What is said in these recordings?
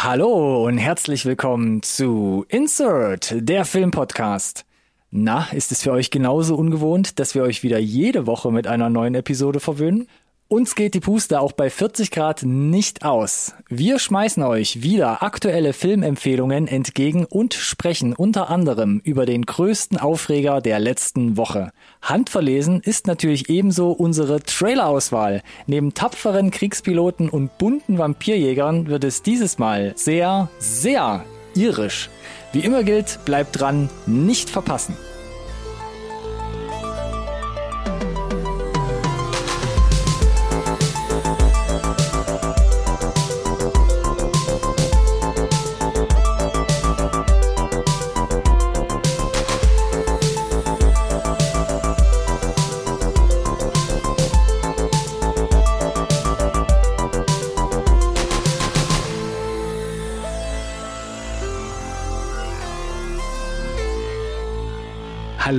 Hallo und herzlich willkommen zu Insert, der Filmpodcast. Na, ist es für euch genauso ungewohnt, dass wir euch wieder jede Woche mit einer neuen Episode verwöhnen? Uns geht die Puste auch bei 40 Grad nicht aus. Wir schmeißen euch wieder aktuelle Filmempfehlungen entgegen und sprechen unter anderem über den größten Aufreger der letzten Woche. Handverlesen ist natürlich ebenso unsere Trailerauswahl. Neben tapferen Kriegspiloten und bunten Vampirjägern wird es dieses Mal sehr, sehr irisch. Wie immer gilt, bleibt dran, nicht verpassen.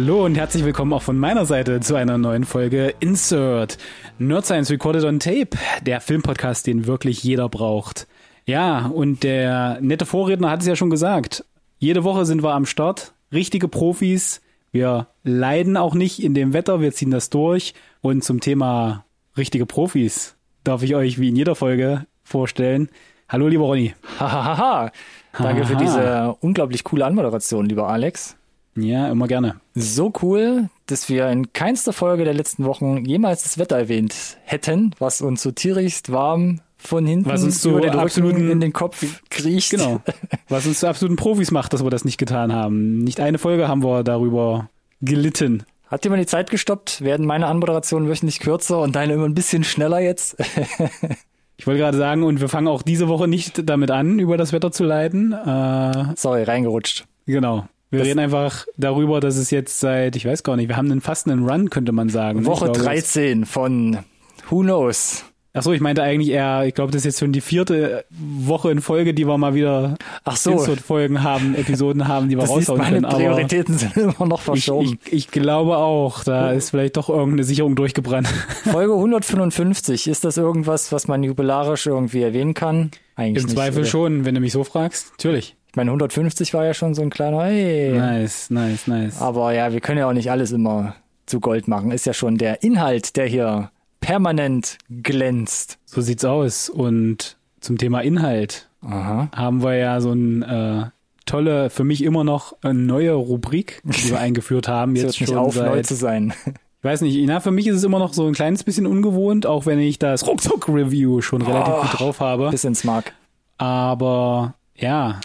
Hallo und herzlich willkommen auch von meiner Seite zu einer neuen Folge Insert Nerd Science Recorded on Tape, der Filmpodcast, den wirklich jeder braucht. Ja, und der nette Vorredner hat es ja schon gesagt. Jede Woche sind wir am Start, richtige Profis. Wir leiden auch nicht in dem Wetter, wir ziehen das durch. Und zum Thema richtige Profis darf ich euch wie in jeder Folge vorstellen. Hallo, lieber Ronny. Hahaha. Danke für diese unglaublich coole Anmoderation, lieber Alex. Ja, immer gerne. So cool, dass wir in keinster Folge der letzten Wochen jemals das Wetter erwähnt hätten, was uns so tierigst warm von hinten Was uns so über den absoluten- in den Kopf kriecht. Genau. Was uns zu absoluten Profis macht, dass wir das nicht getan haben. Nicht eine Folge haben wir darüber gelitten. Hat jemand die Zeit gestoppt? Werden meine Anmoderationen wöchentlich kürzer und deine immer ein bisschen schneller jetzt? Ich wollte gerade sagen, und wir fangen auch diese Woche nicht damit an, über das Wetter zu leiden. Äh, Sorry, reingerutscht. genau. Wir Das- reden einfach darüber, dass es jetzt seit, ich weiß gar nicht, wir haben einen fast einen Run, könnte man sagen. Woche Ich glaube, 13 von Who Knows? Ach so, ich meinte eigentlich eher, ich glaube, das ist jetzt schon die vierte Woche in Folge, die wir mal wieder Ach so, Insert-Folgen haben, Episoden haben, die wir das raushauen meine können. Aber Prioritäten sind immer noch ich, verschoben. ich, ich glaube auch, da ist vielleicht doch irgendeine Sicherung durchgebrannt. Folge 155, ist das irgendwas, was man jubilarisch irgendwie erwähnen kann? Eigentlich Im nicht, Zweifel oder? schon, wenn du mich so fragst. Natürlich. Ich meine, 150 war ja schon so ein kleiner, hey. Nice, nice, nice. Aber ja, wir können ja auch nicht alles immer zu Gold machen. Ist ja schon der Inhalt, der hier permanent glänzt. So sieht's aus. Und zum Thema Inhalt Aha. haben wir ja so ein äh, tolle, für mich immer noch eine neue Rubrik, die wir eingeführt haben. Jetzt schon auf, neu seit, zu sein. ich weiß nicht, na, für mich ist es immer noch so ein kleines bisschen ungewohnt, auch wenn ich das Ruckzuck-Review schon relativ Oh. gut drauf habe. Bis ins Mark. Aber ja,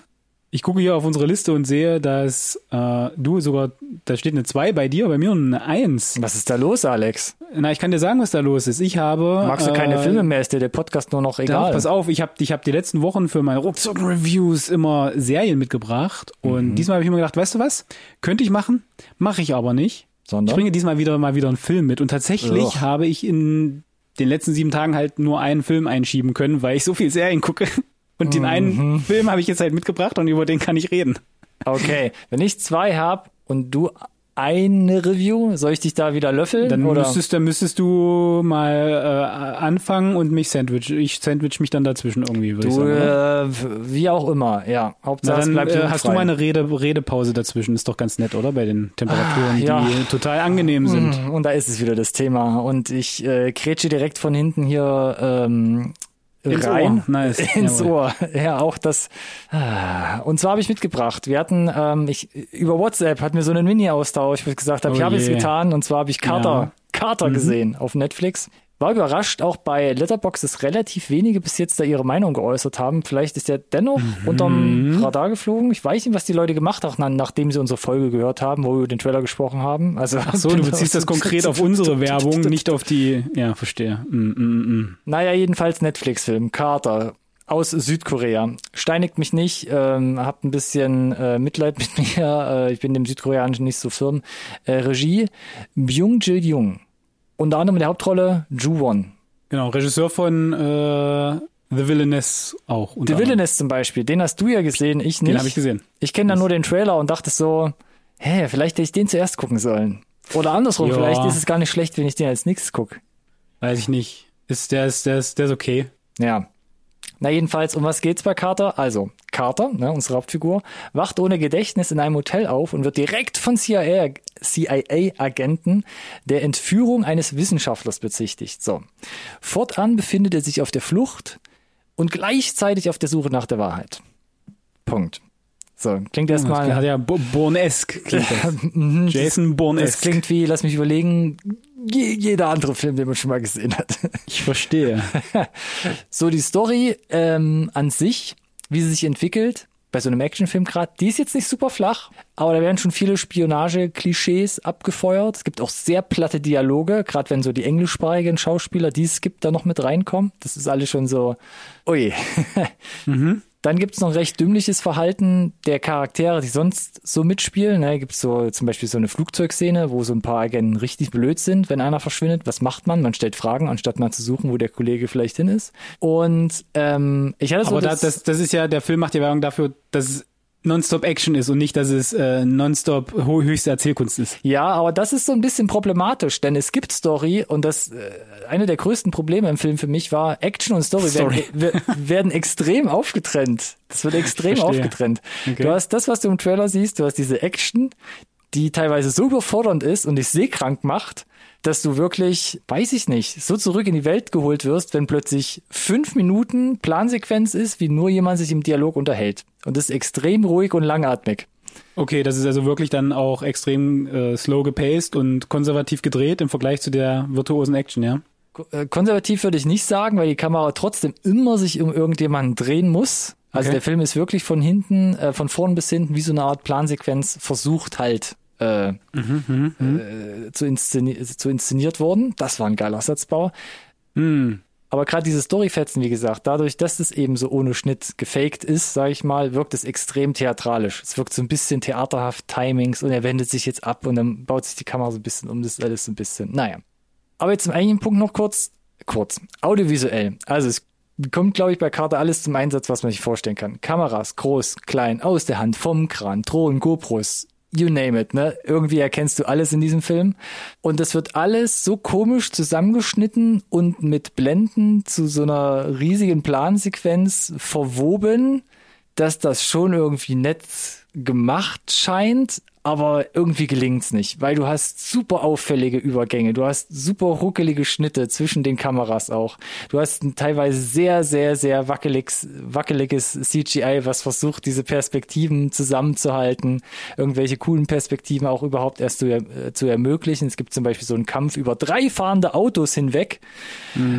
ich gucke hier auf unsere Liste und sehe, dass äh, du sogar, da steht eine 2 bei dir, bei mir eine 1. Was ist da los, Alex? Na, ich kann dir sagen, was da los ist. Ich habe. Magst du keine äh, Filme mehr? Ist dir der Podcast nur noch Doch, egal? pass auf, ich habe ich hab die letzten Wochen für meine Ruckzuck-Reviews immer Serien mitgebracht. Und Mhm. diesmal habe ich mir gedacht, weißt du was? Könnte ich machen, mache ich aber nicht. Ich Sondern? bringe diesmal wieder mal wieder einen Film mit. Und tatsächlich Ugh. habe ich in den letzten sieben Tagen halt nur einen Film einschieben können, weil ich so viel Serien gucke. Und den Mhm. einen Film habe ich jetzt halt mitgebracht und über den kann ich reden. Okay, wenn ich zwei hab und du eine Review, soll ich dich da wieder löffeln? Dann oder? müsstest, dann müsstest du mal äh, anfangen und mich sandwich. Ich sandwich mich dann dazwischen irgendwie, würde ich sagen. äh, wie auch immer, ja. Hauptsache Na, dann bleibt äh, hast du mal eine Rede, Redepause dazwischen. Ist doch ganz nett, oder? Bei den Temperaturen, Ah, ja. die total angenehm sind. Mm, Und da ist es wieder das Thema. Und ich äh, kretsche direkt von hinten hier ähm, Ins rein. Ohr. Nice. Ins Jawohl. Ohr. Ja, auch das. Ah. Und zwar habe ich mitgebracht. Wir hatten, ähm, ich, über WhatsApp hatten wir so einen Mini-Austausch, wo ich gesagt habe, Oh ich habe es getan. Und zwar habe ich Carter, Ja. Carter Mhm. gesehen auf Netflix. War überrascht, auch bei Letterboxd, dass relativ wenige bis jetzt da ihre Meinung geäußert haben. Vielleicht ist der dennoch Mhm. unterm Radar geflogen. Ich weiß nicht, was die Leute gemacht haben, nachdem sie unsere Folge gehört haben, wo wir über den Trailer gesprochen haben. Also, Ach so, du beziehst das konkret auf unsere Werbung, nicht auf die. Ja, verstehe. Mm, mm, mm. Naja, jedenfalls Netflix-Film. Carter aus Südkorea. Steinigt mich nicht, ähm, habt ein bisschen äh, Mitleid mit mir. Äh, ich bin dem Südkoreanischen nicht so firm. Äh, Regie Byung Jae-young. Unter anderem in der Hauptrolle Ju Won. Genau, Regisseur von äh, The Villainess auch. The. Villainess zum Beispiel, den hast du ja gesehen, ich nicht. Den habe ich gesehen. Ich kenne da nur den Trailer und dachte so, hä, vielleicht hätte ich den zuerst gucken sollen. Oder andersrum, Ja. vielleicht ist es gar nicht schlecht, wenn ich den als nächstes gucke. Weiß ich nicht. Ist der ist der ist der ist okay. Ja. Na jedenfalls, um was geht's bei Carter? Also, Carter, ne, unsere Hauptfigur, wacht ohne Gedächtnis in einem Hotel auf und wird direkt von CIA, CIA-Agenten der Entführung eines Wissenschaftlers bezichtigt. So. Fortan befindet er sich auf der Flucht und gleichzeitig auf der Suche nach der Wahrheit. Punkt. So, klingt erstmal. Das hat ja Bourne-esque. das. Jason Das Bourne-esque. klingt wie, lass mich überlegen, je, jeder andere Film, den man schon mal gesehen hat. Ich verstehe. So, die Story ähm, an sich, wie sie sich entwickelt, bei so einem Actionfilm gerade, die ist jetzt nicht super flach, aber da werden schon viele Spionage-Klischees abgefeuert. Es gibt auch sehr platte Dialoge, gerade wenn so die englischsprachigen Schauspieler, die es gibt, da noch mit reinkommen. Das ist alles schon so, ui. Dann gibt's noch recht dümmliches Verhalten der Charaktere, die sonst so mitspielen. Ne, gibt's so zum Beispiel so eine Flugzeugszene, wo so ein paar Agenten richtig blöd sind, wenn einer verschwindet. Was macht man? Man stellt Fragen, anstatt mal zu suchen, wo der Kollege vielleicht hin ist. Und ähm, ich hatte so Aber das, das, das ist ja, der Film macht ja Werbung dafür, dass es Nonstop Action ist und nicht, dass es äh, Nonstop höchste Erzählkunst ist. Ja, aber das ist so ein bisschen problematisch, denn es gibt Story und das äh, eine der größten Probleme im Film für mich war, Action und Story, Story. Werden, we- werden extrem aufgetrennt. Das wird extrem aufgetrennt. Okay. Du hast das, was du im Trailer siehst, du hast diese Action, die teilweise so überfordernd ist und dich seekrank macht, dass du wirklich, weiß ich nicht, so zurück in die Welt geholt wirst, wenn plötzlich fünf Minuten Plansequenz ist, wie nur jemand sich im Dialog unterhält. Und das ist extrem ruhig und langatmig. Okay, das ist also wirklich dann auch extrem äh, slow gepaced und konservativ gedreht im Vergleich zu der virtuosen Action, ja? Äh, Konservativ würde ich nicht sagen, weil die Kamera trotzdem immer sich um irgendjemanden drehen muss. Also Okay. der Film ist wirklich von hinten, äh, von vorn bis hinten wie so eine Art Plansequenz versucht halt äh, äh, zu, inszeni zu inszeniert worden. Das war ein geiler Satzbau. Hm. Aber gerade diese Storyfetzen, wie gesagt, dadurch, dass es eben so ohne Schnitt gefaked ist, sage ich mal, wirkt es extrem theatralisch. Es wirkt so ein bisschen theaterhaft, Timings und er wendet sich jetzt ab und dann baut sich die Kamera so ein bisschen um, das ist alles so ein bisschen, naja. Aber jetzt zum eigentlichen Punkt noch kurz, kurz, audiovisuell. Also es kommt, glaube ich, bei Carter alles zum Einsatz, was man sich vorstellen kann. Kameras, groß, klein, aus der Hand, vom Kran, Drohnen, GoPros, you name it, ne? Irgendwie erkennst du alles in diesem Film. Und das wird alles so komisch zusammengeschnitten und mit Blenden zu so einer riesigen Plansequenz verwoben, dass das schon irgendwie nett gemacht scheint, aber irgendwie gelingt's nicht, weil du hast super auffällige Übergänge, du hast super ruckelige Schnitte zwischen den Kameras auch. Du hast ein teilweise sehr, sehr, sehr wackeliges, wackeliges CGI, was versucht, diese Perspektiven zusammenzuhalten, irgendwelche coolen Perspektiven auch überhaupt erst zu, äh, zu ermöglichen. Es gibt zum Beispiel so einen Kampf über drei fahrende Autos hinweg,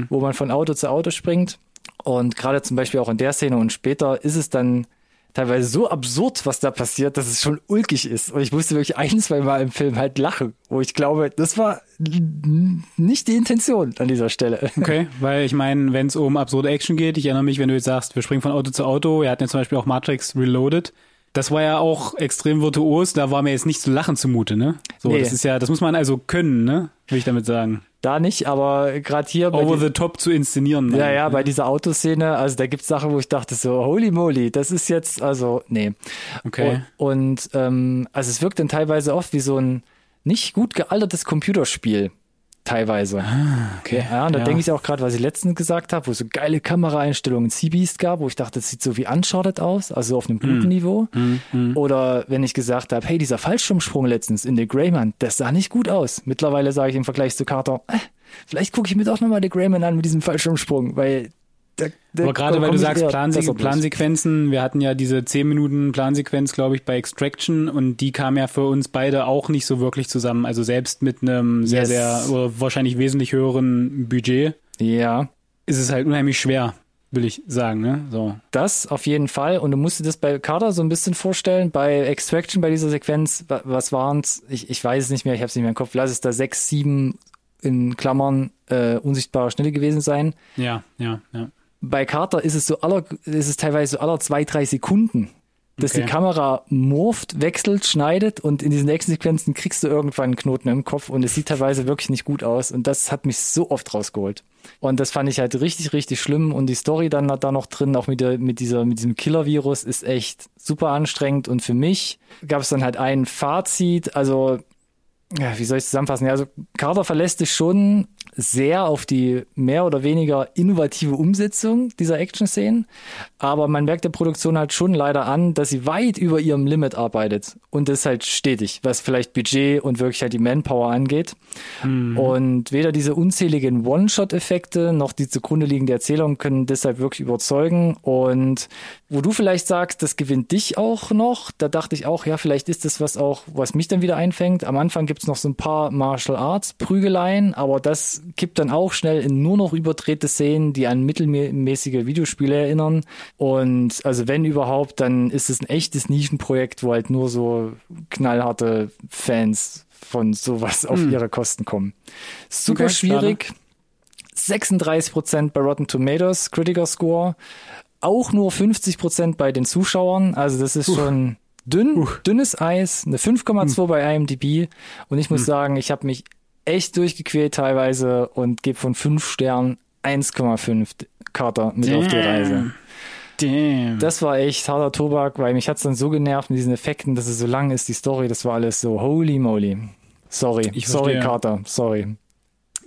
wo man von Auto zu Auto springt. Und gerade zum Beispiel auch in der Szene und später ist es dann teilweise so absurd, was da passiert, dass es schon ulkig ist. Und ich musste wirklich ein, zwei Mal im Film halt lachen, wo ich glaube, das war nicht die Intention an dieser Stelle. Okay, weil ich meine, wenn es um absurde Action geht, ich erinnere mich, wenn du jetzt sagst, wir springen von Auto zu Auto, wir hatten ja zum Beispiel auch Matrix Reloaded. Das war ja auch extrem virtuos, da war mir jetzt nicht zu lachen zumute, ne? So, Nee. das ist ja, das muss man also können, ne? Will ich damit sagen. Da nicht, aber gerade hier bei Over the top zu inszenieren. ja, ja, ne? bei dieser Autoszene, also da gibt's Sachen, wo ich dachte so, holy moly, das ist jetzt, also, nee. Okay. Und, und ähm, also es wirkt dann teilweise oft wie so ein nicht gut gealtertes Computerspiel. Teilweise. okay. Ja, und da denke ich auch gerade, was ich letztens gesagt habe, wo es so geile Kameraeinstellungen in Seabeast gab, wo ich dachte, das sieht so wie Uncharted aus, also auf einem guten Niveau. Oder wenn ich gesagt habe, hey, dieser Fallschirmsprung letztens in The Greyman, das sah nicht gut aus. Mittlerweile sage ich im Vergleich zu Carter, äh, vielleicht gucke ich mir doch nochmal The Greyman an mit diesem Fallschirmsprung, weil da, da Aber gerade weil du sagst Planse. Plansequenzen, wir hatten ja diese 10 Minuten Plansequenz, glaube ich, bei Extraction und die kam ja für uns beide auch nicht so wirklich zusammen. Also selbst mit einem sehr, Yes. sehr, oder wahrscheinlich wesentlich höheren Budget Ja, ist es halt unheimlich schwer, will ich sagen, ne? So. Das auf jeden Fall. Und du musst dir das bei Carter so ein bisschen vorstellen. Bei Extraction, bei dieser Sequenz, wa- was waren's? Ich, ich weiß es nicht mehr, ich habe es nicht mehr im Kopf. Lass es da sechs, sieben in Klammern äh, unsichtbare Schnitte gewesen sein. Ja, ja, ja. Bei Carter ist es so aller, ist es teilweise so aller zwei, drei Sekunden, dass Okay. die Kamera morpht, wechselt, schneidet und in diesen nächsten Sequenzen kriegst du irgendwann einen Knoten im Kopf und es sieht teilweise wirklich nicht gut aus und das hat mich so oft rausgeholt. Und das fand ich halt richtig, richtig schlimm und die Story dann da noch drin, auch mit, der, mit, dieser, mit diesem Killer-Virus, ist echt super anstrengend und für mich gab es dann halt ein Fazit, also ja, wie soll ich zusammenfassen? Ja, also Carter verlässt sich schon sehr auf die mehr oder weniger innovative Umsetzung dieser Action-Szenen. Aber man merkt der Produktion halt schon leider an, dass sie weit über ihrem Limit arbeitet. Und das halt stetig, was vielleicht Budget und wirklich halt die Manpower angeht. Mhm. Und weder diese unzähligen One-Shot-Effekte noch die zugrunde liegende Erzählung können deshalb wirklich überzeugen. Und wo du vielleicht sagst, das gewinnt dich auch noch, da dachte ich auch, ja, vielleicht ist das was auch, was mich dann wieder einfängt. Am Anfang gibt's noch so ein paar Martial Arts Prügeleien, aber das kippt dann auch schnell in nur noch überdrehte Szenen, die an mittelmäßige Videospiele erinnern. Und also wenn überhaupt, dann ist es ein echtes Nischenprojekt, wo halt nur so knallharte Fans von sowas auf hm. ihre Kosten kommen. Super okay, schwierig. 36 Prozent bei Rotten Tomatoes Critical Score, auch nur 50 Prozent bei den Zuschauern. Also das ist uh. schon dünn, uh. dünnes Eis, eine 5,2 uh. bei IMDb. Und ich muss hm. sagen, ich habe mich echt durchgequält teilweise und gebe von 5 Sternen 1,5 Carter mit Damn. auf die Reise. Damn. Das war echt harter Tobak, weil mich hat's dann so genervt mit diesen Effekten, dass es so lang ist, die Story, das war alles so holy moly. Sorry, ich sorry Carter, sorry.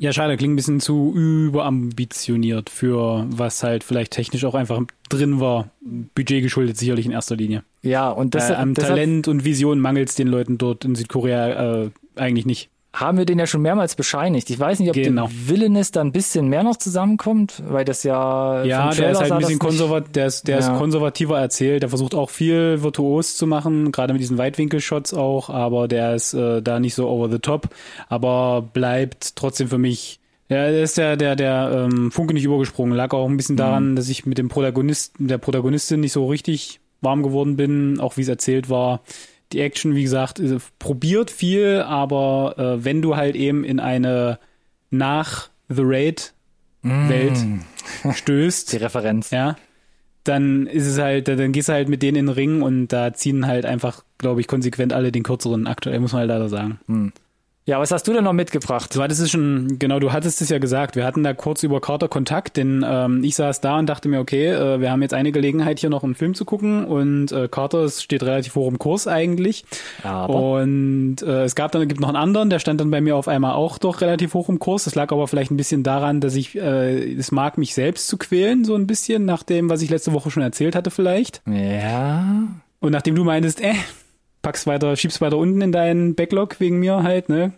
Ja, schade, klingt ein bisschen zu überambitioniert für was halt vielleicht technisch auch einfach drin war. Budget geschuldet sicherlich in erster Linie. Ja, und das, äh, am Talent und Vision mangelt es den Leuten dort in Südkorea äh, eigentlich nicht haben wir den ja schon mehrmals bescheinigt. Ich weiß nicht, ob genau. der Villainous da ein bisschen mehr noch zusammenkommt, weil das ja. Ja, der ist halt ein bisschen konservat, der ist, der ja. ist konservativer erzählt. Der versucht auch viel virtuos zu machen, gerade mit diesen Weitwinkelshots auch, aber der ist äh, da nicht so over the top, aber bleibt trotzdem für mich. Ja, der ist der, der, der ähm, Funke nicht übergesprungen. Lag auch ein bisschen mhm. daran, dass ich mit dem Protagonisten, der Protagonistin nicht so richtig warm geworden bin, auch wie es erzählt war die Action, wie gesagt, probiert viel, aber äh, wenn du halt eben in eine nach The Raid Welt mm. stößt, die Referenz, ja, dann ist es halt, dann gehst du halt mit denen in den Ring und da ziehen halt einfach, glaube ich, konsequent alle den kürzeren. Aktuell muss man halt leider sagen. Mm. Ja, was hast du denn noch mitgebracht? Du hattest es schon, genau, du hattest es ja gesagt. Wir hatten da kurz über Carter Kontakt, denn ähm, ich saß da und dachte mir, okay, äh, wir haben jetzt eine Gelegenheit, hier noch einen Film zu gucken und äh, Carter steht relativ hoch im Kurs eigentlich. Aber. Und äh, es gab dann, gibt noch einen anderen, der stand dann bei mir auf einmal auch doch relativ hoch im Kurs. Das lag aber vielleicht ein bisschen daran, dass ich äh, es mag, mich selbst zu quälen, so ein bisschen, nach dem, was ich letzte Woche schon erzählt hatte vielleicht. Ja. Und nachdem du meintest, äh, pack's weiter, schieb's weiter unten in deinen Backlog wegen mir halt, ne?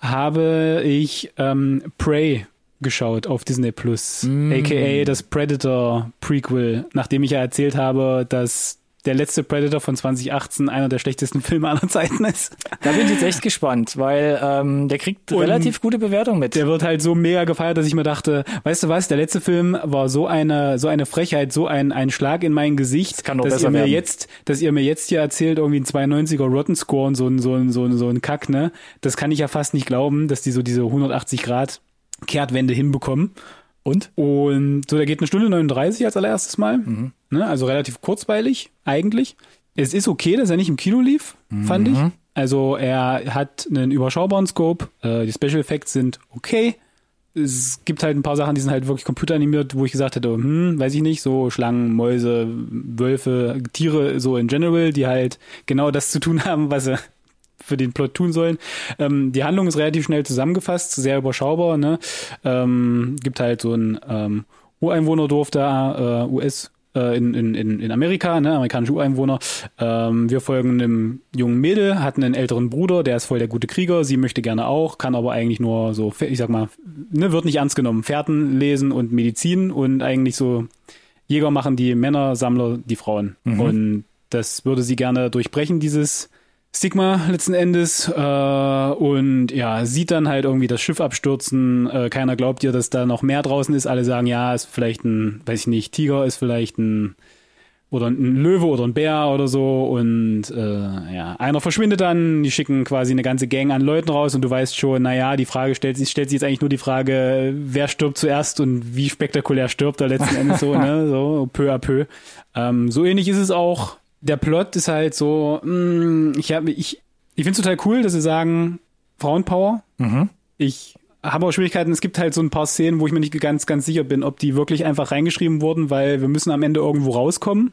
Habe ich ähm, Prey geschaut auf Disney Plus, mm. aka das Predator Prequel, nachdem ich ja erzählt habe, dass der letzte Predator von 2018 einer der schlechtesten Filme aller Zeiten ist. Da bin ich jetzt echt gespannt, weil ähm, der kriegt und relativ gute Bewertung mit. Der wird halt so mega gefeiert, dass ich mir dachte, weißt du was, der letzte Film war so eine so eine Frechheit, so ein ein Schlag in mein Gesicht, das dass ihr mir werden. jetzt, dass ihr mir jetzt hier erzählt irgendwie ein 92er Rotten Score und so ein so ein so ein so ein Kack, ne? Das kann ich ja fast nicht glauben, dass die so diese 180 Grad Kehrtwende hinbekommen. Und? Und so, der geht eine Stunde 39 als allererstes Mal. Mhm. Ne, also relativ kurzweilig eigentlich. Es ist okay, dass er nicht im Kino lief, mhm. fand ich. Also er hat einen überschaubaren Scope. Äh, die Special Effects sind okay. Es gibt halt ein paar Sachen, die sind halt wirklich computeranimiert, wo ich gesagt hätte, hm, weiß ich nicht, so Schlangen, Mäuse, Wölfe, Tiere so in general, die halt genau das zu tun haben, was sie für den Plot tun sollen. Ähm, die Handlung ist relativ schnell zusammengefasst, sehr überschaubar. Ne? Ähm, gibt halt so ein ähm, Ureinwohnerdorf da, äh, US äh, in, in, in Amerika, ne, amerikanische Ureinwohner. Ähm, wir folgen einem jungen Mädel, hat einen älteren Bruder, der ist voll der gute Krieger, sie möchte gerne auch, kann aber eigentlich nur so, ich sag mal, ne, wird nicht ernst genommen. Fährten lesen und Medizin und eigentlich so Jäger machen die Männer, Sammler die Frauen. Mhm. Und das würde sie gerne durchbrechen, dieses Stigma letzten Endes äh, und ja, sieht dann halt irgendwie das Schiff abstürzen. Äh, keiner glaubt ihr, dass da noch mehr draußen ist. Alle sagen, ja, ist vielleicht ein, weiß ich nicht, Tiger ist vielleicht ein oder ein Löwe oder ein Bär oder so und äh, ja, einer verschwindet dann, die schicken quasi eine ganze Gang an Leuten raus und du weißt schon, naja, die Frage stellt sich, stellt sich jetzt eigentlich nur die Frage, wer stirbt zuerst und wie spektakulär stirbt er letzten Endes so, ne, so peu à peu. Ähm, so ähnlich ist es auch der Plot ist halt so, mh, mm, ich habe ich ich finde es total cool, dass sie sagen Frauenpower. Mhm. Ich habe auch Schwierigkeiten. Es gibt halt so ein paar Szenen, wo ich mir nicht ganz ganz sicher bin, ob die wirklich einfach reingeschrieben wurden, weil wir müssen am Ende irgendwo rauskommen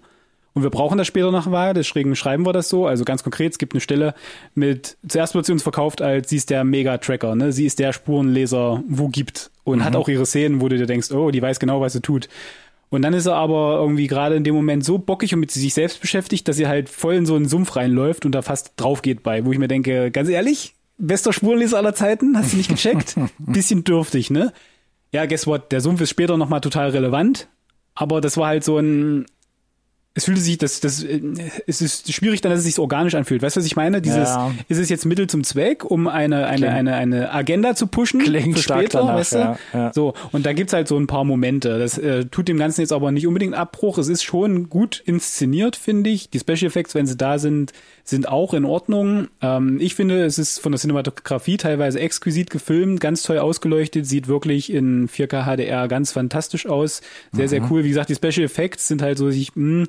Und wir brauchen das später nach Wahl, deswegen schreiben wir das so. Also ganz konkret, es gibt eine Stelle mit, zuerst wird sie uns verkauft als, sie ist der Mega-Tracker, ne? Sie ist der Spurenleser, wo gibt. Und mhm. hat auch ihre Szenen, wo du dir denkst, oh, die weiß genau, was sie tut. Und dann ist er aber irgendwie gerade in dem Moment so bockig und mit sich selbst beschäftigt, dass sie halt voll in so einen Sumpf reinläuft und da fast drauf geht bei, wo ich mir denke, ganz ehrlich, bester Spurenleser aller Zeiten, hast du nicht gecheckt? Bisschen dürftig, ne? Ja, guess what? Der Sumpf ist später nochmal total relevant, aber das war halt so ein, es fühlte sich, das, das, es ist schwierig dann, dass es sich organisch anfühlt. Weißt du, was ich meine? Dieses, ja. ist es jetzt Mittel zum Zweck, um eine, eine, eine, eine Agenda zu pushen Klingt für später, danach, weißt du? Ja, ja. So. Und da gibt's halt so ein paar Momente. Das äh, tut dem Ganzen jetzt aber nicht unbedingt Abbruch. Es ist schon gut inszeniert, finde ich. Die Special Effects, wenn sie da sind, sind auch in Ordnung. Ähm, ich finde, es ist von der Cinematografie teilweise exquisit gefilmt, ganz toll ausgeleuchtet, sieht wirklich in 4K HDR ganz fantastisch aus. Sehr, mhm. sehr cool. Wie gesagt, die Special Effects sind halt so, ich, mh, hm,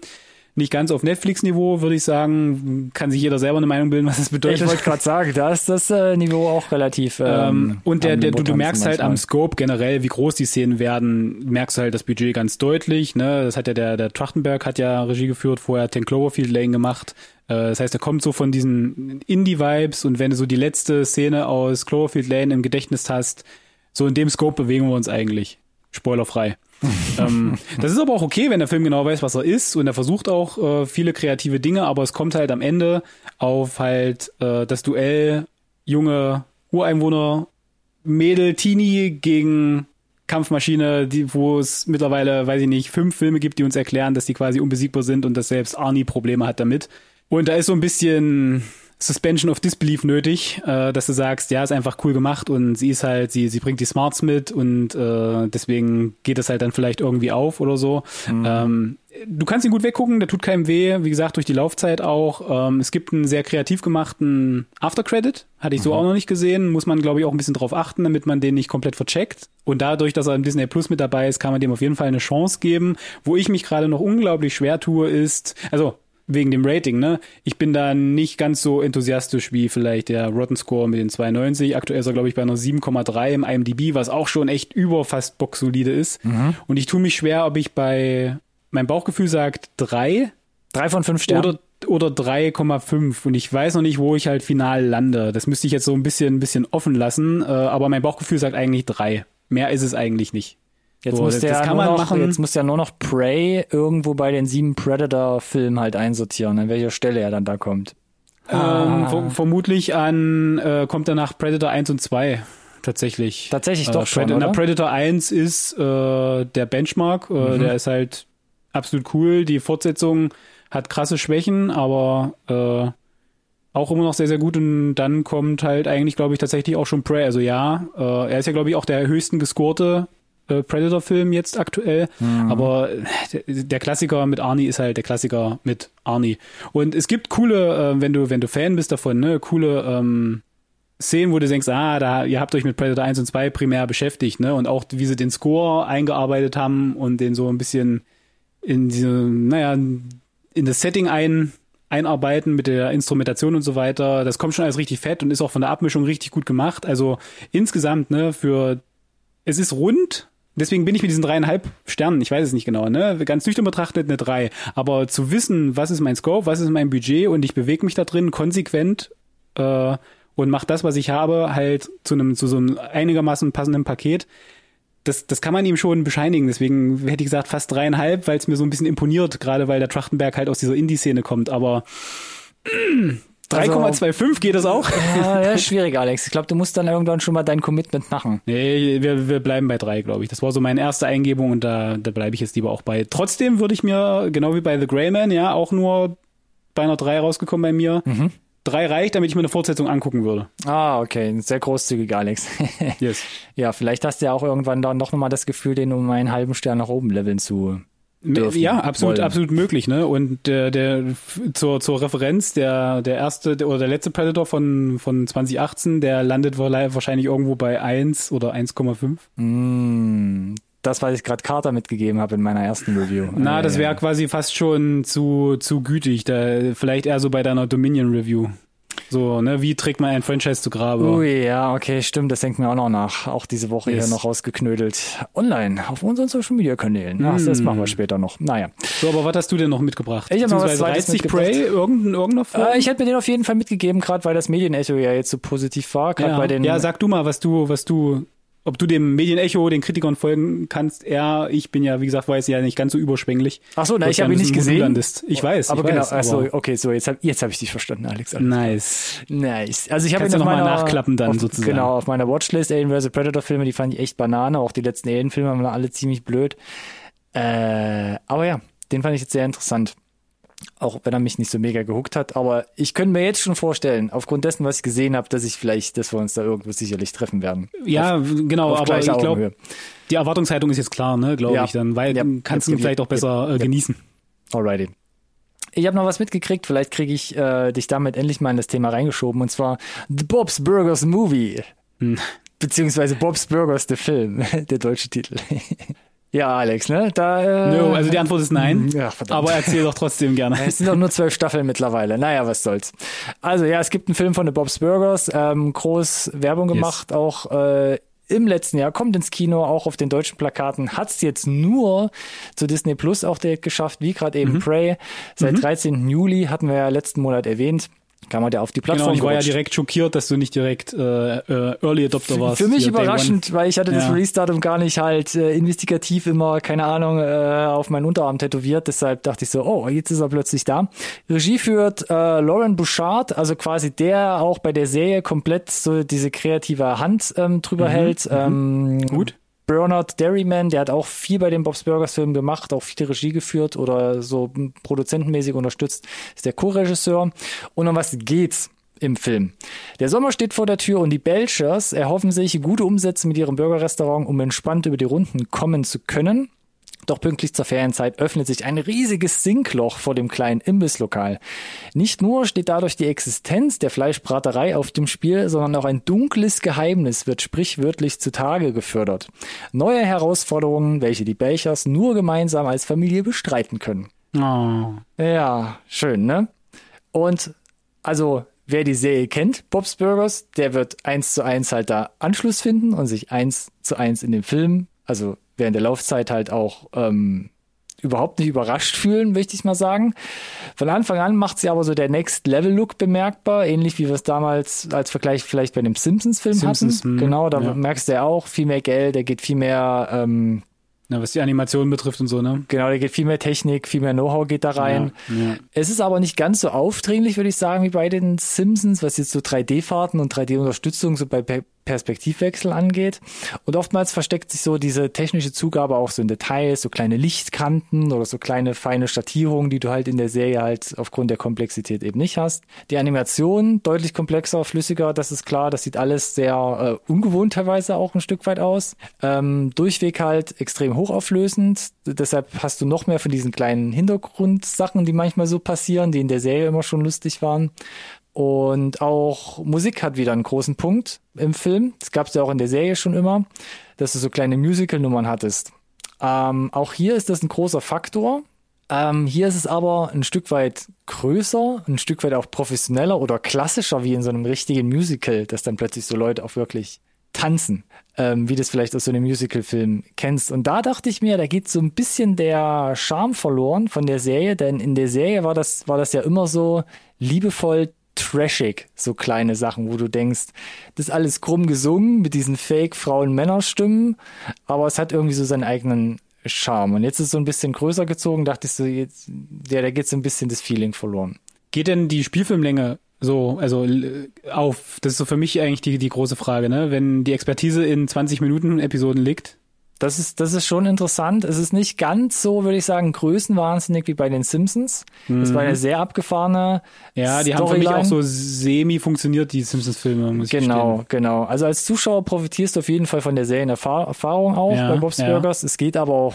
nicht ganz auf Netflix-Niveau, würde ich sagen. Kann sich jeder selber eine Meinung bilden, was das bedeutet. Ich wollte gerade sagen, da ist das äh, Niveau auch relativ. Ähm, ähm, und der, der, du, du merkst halt am Scope generell, wie groß die Szenen werden, merkst du halt das Budget ganz deutlich. Ne? Das hat ja der, der Trachtenberg hat ja Regie geführt, vorher Ten Cloverfield Lane gemacht. Äh, das heißt, er kommt so von diesen Indie-Vibes und wenn du so die letzte Szene aus Cloverfield Lane im Gedächtnis hast, so in dem Scope bewegen wir uns eigentlich. Spoilerfrei ähm, das ist aber auch okay, wenn der Film genau weiß, was er ist und er versucht auch äh, viele kreative Dinge, aber es kommt halt am Ende auf halt äh, das Duell junge Ureinwohner Mädel Teenie gegen Kampfmaschine, die, wo es mittlerweile, weiß ich nicht, fünf Filme gibt, die uns erklären, dass die quasi unbesiegbar sind und dass selbst Arnie Probleme hat damit. Und da ist so ein bisschen Suspension of Disbelief nötig, äh, dass du sagst, ja, ist einfach cool gemacht und sie ist halt, sie, sie bringt die Smarts mit und äh, deswegen geht es halt dann vielleicht irgendwie auf oder so. Mhm. Ähm, du kannst ihn gut weggucken, der tut keinem weh, wie gesagt, durch die Laufzeit auch. Ähm, es gibt einen sehr kreativ gemachten Aftercredit, hatte ich so mhm. auch noch nicht gesehen, muss man, glaube ich, auch ein bisschen drauf achten, damit man den nicht komplett vercheckt. Und dadurch, dass er im Disney Plus mit dabei ist, kann man dem auf jeden Fall eine Chance geben. Wo ich mich gerade noch unglaublich schwer tue, ist, also wegen dem Rating, ne? Ich bin da nicht ganz so enthusiastisch wie vielleicht der Rotten Score mit den 92. Aktuell ist er, glaube ich, bei einer 7,3 im IMDb, was auch schon echt über fast boxsolide ist. Mhm. Und ich tue mich schwer, ob ich bei, mein Bauchgefühl sagt 3. 3 von 5 Sternen. Oder, oder 3,5. Und ich weiß noch nicht, wo ich halt final lande. Das müsste ich jetzt so ein bisschen, ein bisschen offen lassen. Äh, aber mein Bauchgefühl sagt eigentlich 3. Mehr ist es eigentlich nicht. Jetzt, so, muss der kann man noch, machen. jetzt muss ja nur noch Prey irgendwo bei den sieben Predator-Filmen halt einsortieren, an welcher Stelle er dann da kommt. Ähm, ah. vermutlich an, äh, kommt danach Predator 1 und 2 tatsächlich. Tatsächlich doch äh, schon, Predator, Predator 1 ist äh, der Benchmark, äh, mhm. der ist halt absolut cool. Die Fortsetzung hat krasse Schwächen, aber äh, auch immer noch sehr, sehr gut. Und dann kommt halt eigentlich, glaube ich, tatsächlich auch schon Prey. Also ja, äh, er ist ja, glaube ich, auch der höchsten gescorte äh, Predator-Film jetzt aktuell. Mhm. Aber der, der, Klassiker mit Arnie ist halt der Klassiker mit Arnie. Und es gibt coole, äh, wenn du, wenn du Fan bist davon, ne, coole ähm, Szenen, wo du denkst, ah, da, ihr habt euch mit Predator 1 und 2 primär beschäftigt, ne? Und auch wie sie den Score eingearbeitet haben und den so ein bisschen in diese, naja, in das Setting ein, einarbeiten mit der Instrumentation und so weiter. Das kommt schon alles richtig fett und ist auch von der Abmischung richtig gut gemacht. Also insgesamt, ne, für es ist rund, Deswegen bin ich mit diesen dreieinhalb Sternen, ich weiß es nicht genau, ne? Ganz nüchtern betrachtet eine drei. Aber zu wissen, was ist mein Scope, was ist mein Budget und ich bewege mich da drin konsequent äh, und mache das, was ich habe, halt zu einem, zu so einem einigermaßen passenden Paket. Das, das kann man ihm schon bescheinigen. Deswegen hätte ich gesagt fast dreieinhalb, weil es mir so ein bisschen imponiert, gerade weil der Trachtenberg halt aus dieser Indie-Szene kommt. Aber 3,25 also, geht das auch? Ja, ja, schwierig, Alex. Ich glaube, du musst dann irgendwann schon mal dein Commitment machen. Nee, wir, wir bleiben bei drei, glaube ich. Das war so meine erste Eingebung und da, da bleibe ich jetzt lieber auch bei. Trotzdem würde ich mir, genau wie bei The Grey Man, ja, auch nur bei einer drei rausgekommen bei mir. Mhm. Drei reicht, damit ich mir eine Fortsetzung angucken würde. Ah, okay. Sehr großzügig, Alex. yes. Ja, vielleicht hast du ja auch irgendwann dann noch mal das Gefühl, den um einen halben Stern nach oben leveln zu dürfen. Ja, absolut, wollen. absolut möglich, ne? Und der, der zur, zur Referenz, der, der erste oder der letzte Predator von, von 2018, der landet wahrscheinlich irgendwo bei 1 oder 1,5. Mm, das, was ich gerade Carter mitgegeben habe in meiner ersten Review. Na, das wäre quasi fast schon zu, zu gütig. Da, vielleicht eher so bei deiner Dominion Review. So, ne, wie trägt man ein Franchise zu Grabe? Ui, ja, okay, stimmt, das denkt mir auch noch nach. Auch diese Woche Yes. hier noch rausgeknödelt. Online, auf unseren Social Media Kanälen. Ach, das Mm. machen wir später noch. Naja. So, aber was hast du denn noch mitgebracht? Ich hab noch was Zweites mitgebracht. Prey irgendein, irgendeiner Form? Äh, ich hätte mir den auf jeden Fall mitgegeben, gerade weil das Medienecho ja jetzt so positiv war. Ja. bei den ja, sag du mal, was du, was du, ob du dem Medienecho, den Kritikern folgen kannst. Ja, ich bin ja, wie gesagt, weiß ja nicht ganz so überschwänglich. Ach so, na, Wo ich habe ihn nicht gesehen. Ich weiß, aber ich genau, weiß, aber- okay, so, jetzt habe jetzt hab ich dich verstanden, Alex. Nice. Nice. Also ich habe ihn du noch mal nachklappen dann auf, sozusagen. Genau, auf meiner Watchlist Alien vs. Predator Filme, die fand ich echt Banane. Auch die letzten Alien-Filme waren alle ziemlich blöd. Äh, aber ja, den fand ich jetzt sehr interessant. Auch wenn er mich nicht so mega gehuckt hat. Aber ich könnte mir jetzt schon vorstellen, aufgrund dessen, was ich gesehen habe, dass ich vielleicht, dass wir uns da irgendwo sicherlich treffen werden. Ja, genau, auf aber ich glaube, die Erwartungshaltung ist jetzt klar, ne, glaube Ja. ich dann, weil Ja. du kannst Ja. ihn vielleicht auch besser äh, genießen. Alrighty. Ich habe noch was mitgekriegt, vielleicht kriege ich äh, dich damit endlich mal in das Thema reingeschoben, und zwar The Bob's Burgers Movie. Hm. Beziehungsweise Bob's Burgers, der Film, der deutsche Titel. Ja, Alex, ne? Da, äh, No, also die Antwort ist nein, Ja, verdammt. aber erzähl doch trotzdem gerne. es sind doch nur zwölf Staffeln mittlerweile. Naja, was soll's. Also ja, es gibt einen Film von The Bob's Burgers, ähm, groß Werbung gemacht, auch äh, im letzten Jahr, kommt ins Kino, auch auf den deutschen Plakaten, hat's jetzt nur zu Disney Plus auch direkt geschafft, wie gerade Mhm. eben Prey. Seit 13. Juli hatten wir ja letzten Monat erwähnt. Kann man ja auf die Genau, Plattform und ich war ja direkt schockiert, dass du nicht direkt äh, äh, Early Adopter warst. Für mich überraschend, weil ich hatte das Ja. Release-Datum gar nicht halt äh, investigativ immer, keine Ahnung, äh, auf meinen Unterarm tätowiert. Deshalb dachte ich so, oh, jetzt ist er plötzlich da. Regie führt äh, Lauren Bouchard, also quasi der auch bei der Serie komplett so diese kreative Hand ähm, drüber hält. Ähm, Mhm, Gut. Bernard Derryman, der hat auch viel bei den Bob's Burgers Filmen gemacht, auch viele Regie geführt oder so produzentenmäßig unterstützt, ist der Co-Regisseur. Und um was geht's? im Film. Der Sommer steht vor der Tür und die Belchers erhoffen sich gute Umsätze mit ihrem Burgerrestaurant, um entspannt über die Runden kommen zu können. Doch pünktlich zur Ferienzeit öffnet sich ein riesiges Sinkloch vor dem kleinen Imbisslokal. Nicht nur steht dadurch die Existenz der Fleischbraterei auf dem Spiel, sondern auch ein dunkles Geheimnis wird sprichwörtlich zutage gefördert. Neue Herausforderungen, welche die Belchers nur gemeinsam als Familie bestreiten können. Oh. Ja, schön, ne? Und also, wer die Serie kennt, Bob's Burgers, der wird eins zu eins halt da Anschluss finden und sich eins zu eins in dem Film, also während der Laufzeit halt auch ähm, überhaupt nicht überrascht fühlen, möchte ich mal sagen. Von Anfang an macht sie aber so der Next-Level-Look bemerkbar, ähnlich wie wir es damals als Vergleich vielleicht bei dem Simpsons-Film Simpsons, hatten. hm, genau, da ja. merkst du ja auch viel mehr Geld, der geht viel mehr ähm, Ja, was die Animation betrifft und so, ne? Genau, da geht viel mehr Technik, viel mehr Know-how geht da rein. Ja, ja. Es ist aber nicht ganz so aufdringlich, würde ich sagen, wie bei den Simpsons, was jetzt so 3D-Fahrten und 3D-Unterstützung so bei Perspektivwechsel angeht. Und oftmals versteckt sich so diese technische Zugabe auch so in Details, so kleine Lichtkanten oder so kleine feine Schattierungen, die du halt in der Serie halt aufgrund der Komplexität eben nicht hast. Die Animation deutlich komplexer, flüssiger, das ist klar. Das sieht alles sehr äh, ungewohnt teilweise auch ein Stück weit aus. Ähm, durchweg halt extrem hochauflösend. Deshalb hast du noch mehr von diesen kleinen Hintergrundsachen, die manchmal so passieren, die in der Serie immer schon lustig waren. Und auch Musik hat wieder einen großen Punkt im Film. Das gab es ja auch in der Serie schon immer, dass du so kleine Musical-Nummern hattest. Ähm, auch hier ist das ein großer Faktor. Ähm, hier ist es aber ein Stück weit größer, ein Stück weit auch professioneller oder klassischer wie in so einem richtigen Musical, dass dann plötzlich so Leute auch wirklich tanzen, ähm, wie du es vielleicht aus so einem Musical-Film kennst. Und da dachte ich mir, da geht so ein bisschen der Charme verloren von der Serie, denn in der Serie war das, war das ja immer so liebevoll trashig, so kleine Sachen, wo du denkst, das ist alles krumm gesungen mit diesen Fake-Frauen-Männer-Stimmen, aber es hat irgendwie so seinen eigenen Charme. Und jetzt ist es so ein bisschen größer gezogen, dachte ich so, jetzt, ja, da geht so ein bisschen das Feeling verloren. Geht denn die Spielfilmlänge so, also auf? Das ist so für mich eigentlich die, die große Frage, ne? Wenn die Expertise in 20 Minuten Episoden liegt. Das ist, das ist schon interessant. Es ist nicht ganz so, würde ich sagen, größenwahnsinnig wie bei den Simpsons. Das war eine sehr abgefahrene Ja, die haben für mich auch Storyline. so semi funktioniert, die Simpsons-Filme, muss ich Genau, gestehen. genau. Also als Zuschauer profitierst du auf jeden Fall von der Serienerfahrung auch Ja, bei Bob's ja. Burgers. Es geht aber auch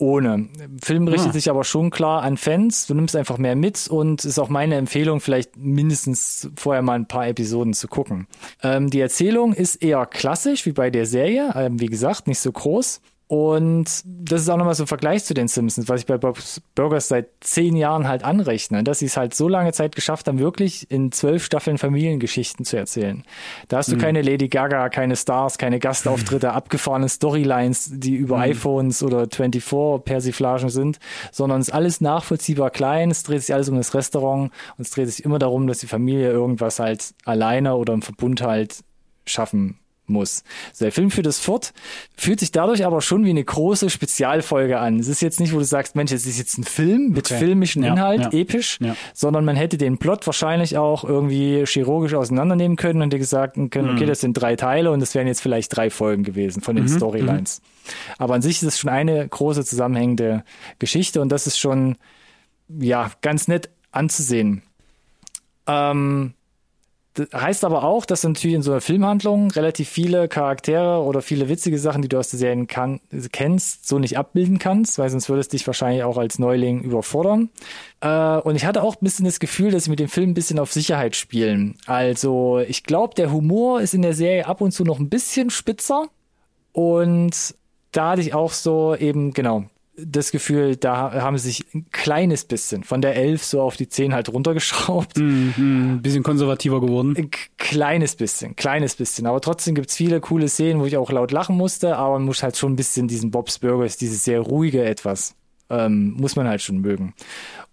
ohne. Film richtet Ah. sich aber schon klar an Fans. Du nimmst einfach mehr mit und ist auch meine Empfehlung, vielleicht mindestens vorher mal ein paar Episoden zu gucken. Ähm, die Erzählung ist eher klassisch wie bei der Serie. Ähm, wie gesagt, nicht so groß. Und das ist auch nochmal so ein Vergleich zu den Simpsons, was ich bei Bob's Burgers seit zehn Jahren halt anrechne, dass sie es halt so lange Zeit geschafft haben, wirklich in zwölf Staffeln Familiengeschichten zu erzählen. Da hast du mhm. keine Lady Gaga, keine Stars, keine Gastauftritte, abgefahrene Storylines, die über mhm. iPhones oder 24 Persiflagen sind, sondern es ist alles nachvollziehbar klein, es dreht sich alles um das Restaurant und es dreht sich immer darum, dass die Familie irgendwas halt alleine oder im Verbund halt schaffen muss. Also der Film führt es fort, fühlt sich dadurch aber schon wie eine große Spezialfolge an. Es ist jetzt nicht, wo du sagst, Mensch, es ist jetzt ein Film mit okay. filmischem ja, Inhalt, ja. episch, ja. sondern man hätte den Plot wahrscheinlich auch irgendwie chirurgisch auseinandernehmen können und dir gesagt können, mhm. okay, das sind drei Teile und es wären jetzt vielleicht drei Folgen gewesen von den mhm. Storylines. Mhm. Aber an sich ist es schon eine große zusammenhängende Geschichte und das ist schon, ja, ganz nett anzusehen. Ähm, das heißt aber auch, dass natürlich in so einer Filmhandlung relativ viele Charaktere oder viele witzige Sachen, die du aus der Serie kann, kennst, so nicht abbilden kannst, weil sonst würdest du dich wahrscheinlich auch als Neuling überfordern. Äh, und ich hatte auch ein bisschen das Gefühl, dass sie mit dem Film ein bisschen auf Sicherheit spielen. Also ich glaube, der Humor ist in der Serie ab und zu noch ein bisschen spitzer. Und da hatte ich auch so eben, genau, das Gefühl, da haben sie sich ein kleines bisschen von der 11 so auf die 10 halt runtergeschraubt. Mm, mm, bisschen konservativer geworden. Ein kleines bisschen, kleines bisschen. Aber trotzdem gibt's viele coole Szenen, wo ich auch laut lachen musste, aber man muss halt schon ein bisschen diesen Bob's Burgers, dieses sehr ruhige etwas, ähm, muss man halt schon mögen.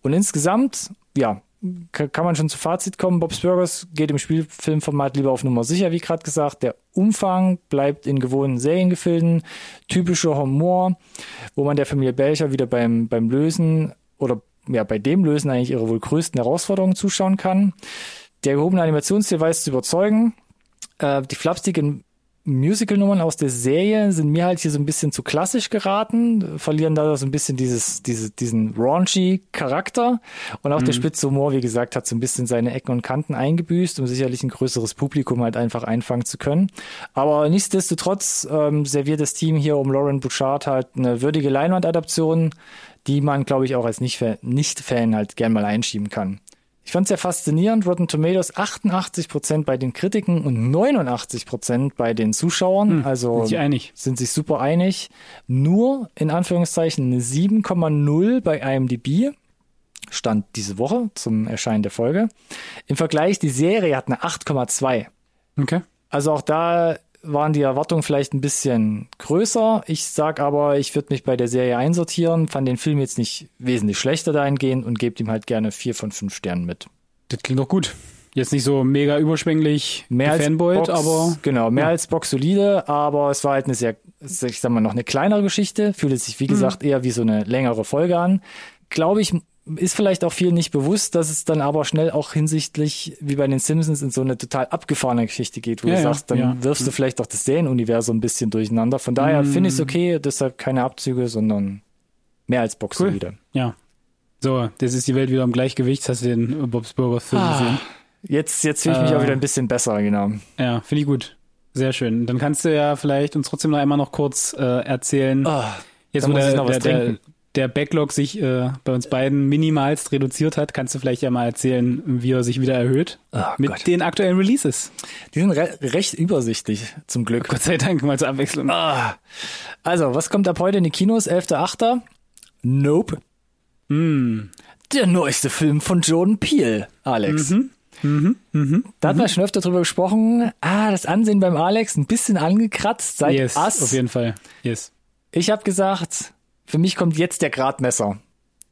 Und insgesamt, ja, kann man schon zu Fazit kommen. Bob's Burgers geht im Spielfilmformat lieber auf Nummer sicher, wie gerade gesagt. Der Umfang bleibt in gewohnten Seriengefilden. Typischer Humor, wo man der Familie Belcher wieder beim, beim Lösen oder ja, bei dem Lösen eigentlich ihre wohl größten Herausforderungen zuschauen kann. Der gehobene Animationsstil weiß zu überzeugen. Äh, die flapsigen Musical-Nummern aus der Serie sind mir halt hier so ein bisschen zu klassisch geraten, verlieren da so ein bisschen dieses, diese, diesen raunchy Charakter und auch mhm. der spitze Humor, wie gesagt, hat so ein bisschen seine Ecken und Kanten eingebüßt, um sicherlich ein größeres Publikum halt einfach einfangen zu können. Aber nichtsdestotrotz ähm, serviert das Team hier um Lauren Bouchard halt eine würdige Leinwandadaption, die man, glaube ich, auch als Nicht-Fan nicht halt gern mal einschieben kann. Ich fand es sehr faszinierend. Rotten Tomatoes 88 Prozent bei den Kritiken und 89 Prozent bei den Zuschauern. Hm, also sind. Sind sich super einig. Nur in Anführungszeichen eine 7,0 bei IMDb. Stand diese Woche zum Erscheinen der Folge. Im Vergleich, die Serie hat eine 8,2. Okay. Also auch da waren die Erwartungen vielleicht ein bisschen größer. Ich sag aber, ich würde mich bei der Serie einsortieren, fand den Film jetzt nicht wesentlich schlechter dahingehend und gebe ihm halt gerne vier von fünf Sternen mit. Das klingt doch gut. Jetzt nicht so mega überschwänglich mehr als Box, aber genau mehr ja. als Box solide, aber es war halt eine sehr, ich sag mal noch eine kleinere Geschichte, fühlt sich wie mhm. gesagt eher wie so eine längere Folge an. Glaube ich, ist vielleicht auch viel nicht bewusst, dass es dann aber schnell auch hinsichtlich, wie bei den Simpsons, in so eine total abgefahrene Geschichte geht, wo ja, du sagst, dann ja. wirfst du vielleicht auch das Serienuniversum ein bisschen durcheinander. Von daher mm. finde ich es okay, deshalb keine Abzüge, sondern mehr als Box cool. wieder. Ja. So, das ist die Welt wieder im Gleichgewicht. Hast du den Bob's Burger Film ah, gesehen? Jetzt, jetzt fühle ich mich äh, auch wieder ein bisschen besser, genau. Ja, finde ich gut. Sehr schön. Dann kannst du ja vielleicht uns trotzdem noch einmal noch kurz äh, erzählen. Oh, jetzt, wo der, der, der, der Backlog sich äh, bei uns beiden minimalst reduziert hat, kannst du vielleicht ja mal erzählen, wie er sich wieder erhöht oh, mit Gott. den aktuellen Releases. Die sind re recht übersichtlich, zum Glück. Gott sei Dank, mal zur Abwechslung. Ah. Also, was kommt ab heute in die Kinos? 11.8. Nope. Mm. Der neueste Film von Jordan Peele, Alex. Mhm. Mhm, mhm, da hat man mhm. schon öfter drüber gesprochen. Ah, das Ansehen beim Alex ein bisschen angekratzt seit yes, Ass. Auf jeden Fall. Yes. Ich habe gesagt, für mich kommt jetzt der Gradmesser.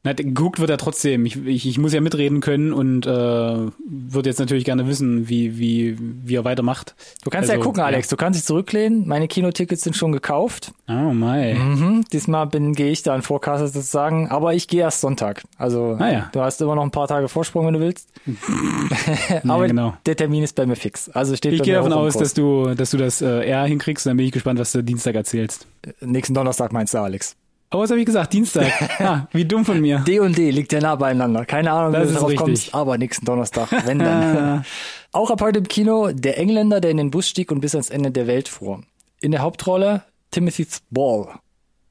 Na, geguckt wird er trotzdem. Ich, ich, ich muss ja mitreden können und äh, würde jetzt natürlich gerne wissen, wie, wie, wie er weitermacht. Du kannst also, ja gucken, Alex. Ja. Du kannst dich zurücklehnen. Meine Kinotickets sind schon gekauft. Oh my. Mhm. Diesmal bin gehe ich da in Vorkasse sozusagen, aber ich gehe erst Sonntag. Also ah, ja. du hast immer noch ein paar Tage Vorsprung, wenn du willst. aber ja, genau. der Termin ist bei mir fix. Also steht Ich gehe davon aus, dass du, dass du das äh, eher hinkriegst. Dann bin ich gespannt, was du Dienstag erzählst. Nächsten Donnerstag meinst du, Alex? Aber was habe ich gesagt? Dienstag. Ah, wie dumm von mir. D und D liegt ja nah beieinander. Keine Ahnung, wie du darauf richtig. kommst, aber nächsten Donnerstag, wenn dann. Auch ab heute im Kino der Engländer, der in den Bus stieg und bis ans Ende der Welt fuhr. In der Hauptrolle Timothy Spall.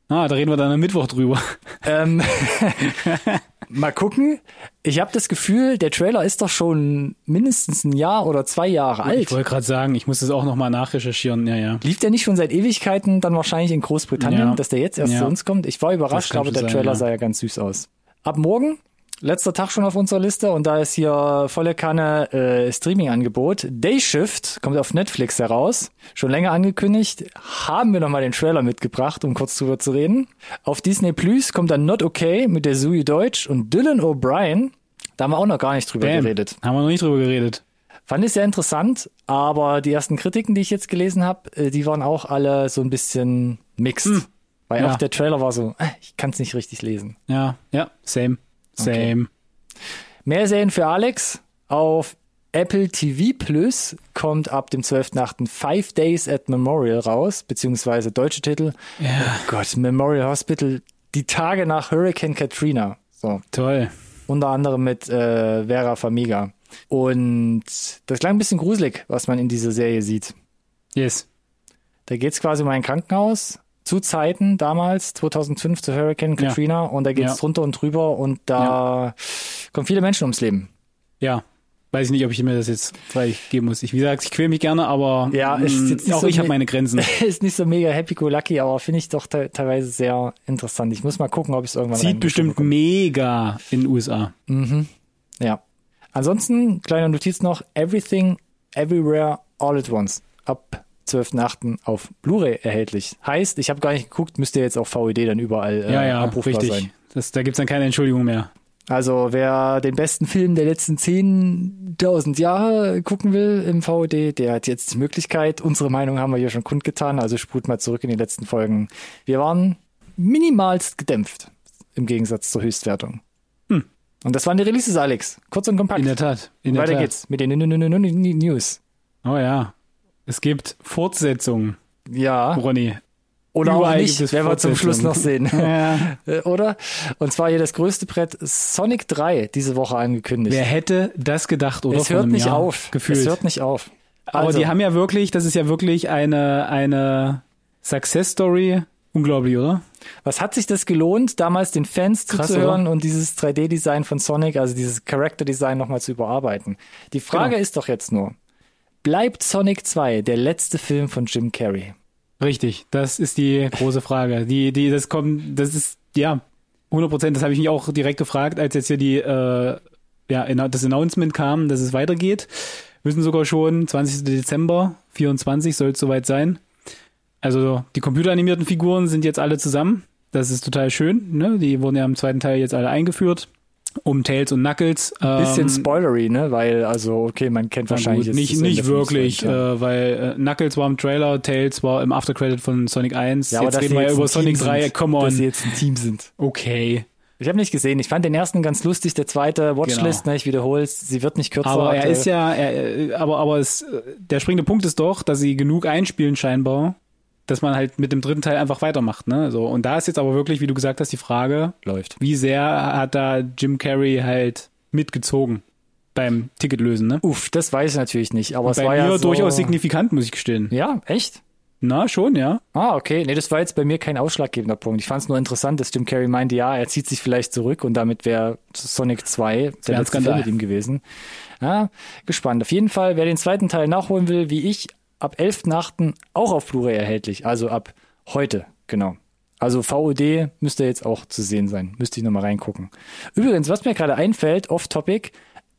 Ah, da reden wir dann am Mittwoch drüber. Ähm, mal gucken. Ich habe das Gefühl, der Trailer ist doch schon mindestens ein Jahr oder zwei Jahre Ich alt. wollte gerade sagen, ich muss das auch nochmal nachrecherchieren. Ja, ja. Lief der nicht schon seit Ewigkeiten dann wahrscheinlich in Großbritannien, Ja. dass der jetzt erst zu uns kommt? Ich war überrascht, aber der sein, Trailer sah ja ganz süß aus. Ab morgen, letzter Tag schon auf unserer Liste und da ist hier volle Kanne äh, Streaming-Angebot. Day Shift kommt auf Netflix heraus. Schon länger angekündigt. Haben wir nochmal den Trailer mitgebracht, um kurz drüber zu reden. Auf Disney Plus kommt dann Not Okay mit der Sui Deutsch und Dylan O'Brien. Da haben wir auch noch gar nicht drüber Bam. geredet. Haben wir noch nicht drüber geredet. Fand ich sehr interessant, aber die ersten Kritiken, die ich jetzt gelesen habe, äh, die waren auch alle so ein bisschen mixed. Weil Hm. Ja. auch der Trailer war so, äh, ich kann es nicht richtig lesen. Ja, ja, same. Same. Mehr Serien für Alex auf Apple TV Plus kommt ab dem 12.8. Five Days at Memorial raus, beziehungsweise deutsche Titel. Ja, Oh Gott, Memorial Hospital, die Tage nach Hurricane Katrina. So, toll. unter anderem mit äh, Vera Famiga. Und das klang ein bisschen gruselig, was man in dieser Serie sieht. Yes. Da geht's quasi um ein Krankenhaus zu Zeiten damals, 2005 zu Hurricane Ja. Katrina und da geht's Ja. drunter und drüber und da kommen viele Menschen ums Leben. Ja. Weiß ich nicht, ob ich mir das jetzt freigeben muss. Ich, wie gesagt, ich quäle mich gerne, aber Ja, ist mh, jetzt auch so ich habe meine Grenzen. Ist nicht so mega happy-go-lucky, aber finde ich doch te teilweise sehr interessant. Ich muss mal gucken, ob ich es irgendwann Sieht bestimmt mega in den USA. Ja. Ansonsten, kleine Notiz noch, Everything, Everywhere, All at Once. Ab 12.8. auf Blu-ray erhältlich. Heißt, ich habe gar nicht geguckt, müsste jetzt auch VED dann überall äh, Ja, ja, abrufbar richtig. sein. Das, da gibt's dann keine Entschuldigung mehr. Also wer den besten Film der letzten 10.000 Jahre gucken will im VOD, der hat jetzt die Möglichkeit. Unsere Meinung haben wir hier schon kundgetan, also spult mal zurück in die letzten Folgen. Wir waren minimalst gedämpft im Gegensatz zur Höchstwertung. Hm. Und das waren die Releases, Alex. Kurz und kompakt. In der Tat. In der Weiter Tat. geht's mit den News. Oh ja. Es gibt Fortsetzungen, Ja, Ronny. oder auch überall nicht, gibt es werden wir zum Schluss noch sehen. Ja. Äh, oder? Und zwar hier das größte Brett Sonic 3 diese Woche angekündigt. Wer hätte das gedacht, oder? es hört nicht Jahr auf. Gefühlt. Es hört nicht auf. Aber Also, die haben ja wirklich, das ist ja wirklich eine, eine Success Story. Unglaublich, oder? Was hat sich das gelohnt, damals den Fans Krass, zuzuhören und dieses 3D-Design von Sonic, also dieses Character-Design nochmal zu überarbeiten? Die Frage Genau. ist doch jetzt nur, bleibt Sonic 2 der letzte Film von Jim Carrey? Richtig, das ist die große Frage. Die, die, das kommt, das ist, ja, 100 Prozent, das habe ich mich auch direkt gefragt, als jetzt hier die, äh, ja, das Announcement kam, dass es weitergeht. Wissen sogar schon, 20. Dezember 24 soll es soweit sein. Also die computeranimierten Figuren sind jetzt alle zusammen. Das ist total schön. Ne? Die wurden ja im zweiten Teil jetzt alle eingeführt. Um Tails und Knuckles. Bisschen Ähm, spoilery, ne? Weil, also, okay, man kennt wahrscheinlich gut, nicht, nicht wirklich, Sonic, ja. äh, weil äh, Knuckles war im Trailer, Tails war im Aftercredit von Sonic 1. Ja, aber jetzt reden wir ja über Sonic Team 3, sind, come Dass sie on. jetzt ein Team sind. Okay. Ich habe nicht gesehen. Ich fand den ersten ganz lustig, der zweite Watchlist, Genau. ne, ich wiederhole es, sie wird nicht kürzer. Aber er ist ja, er, äh, aber, aber es, äh, der springende Punkt ist doch, dass sie genug einspielen scheinbar, dass man halt mit dem dritten Teil einfach weitermacht, ne? So. Und da ist jetzt aber wirklich, wie du gesagt hast, die Frage, läuft. wie sehr hat da Jim Carrey halt mitgezogen beim Ticketlösen, ne? Uff, das weiß ich natürlich nicht, aber es Bei war mir ja so, durchaus signifikant, muss ich gestehen. Ja, echt? Na, schon, ja. Ah, okay. Nee, das war jetzt bei mir kein ausschlaggebender Punkt. Ich fand es nur interessant, dass Jim Carrey meinte, ja, er zieht sich vielleicht zurück und damit wäre Sonic 2 der letzte Film mit ihm gewesen. Ja, gespannt. Auf jeden Fall, wer den zweiten Teil nachholen will, wie ich, ab 11.8. auch auf Blu-ray erhältlich. Also ab heute, genau. Also VOD müsste jetzt auch zu sehen sein. Müsste ich nochmal reingucken. Übrigens, was mir gerade einfällt, off-topic,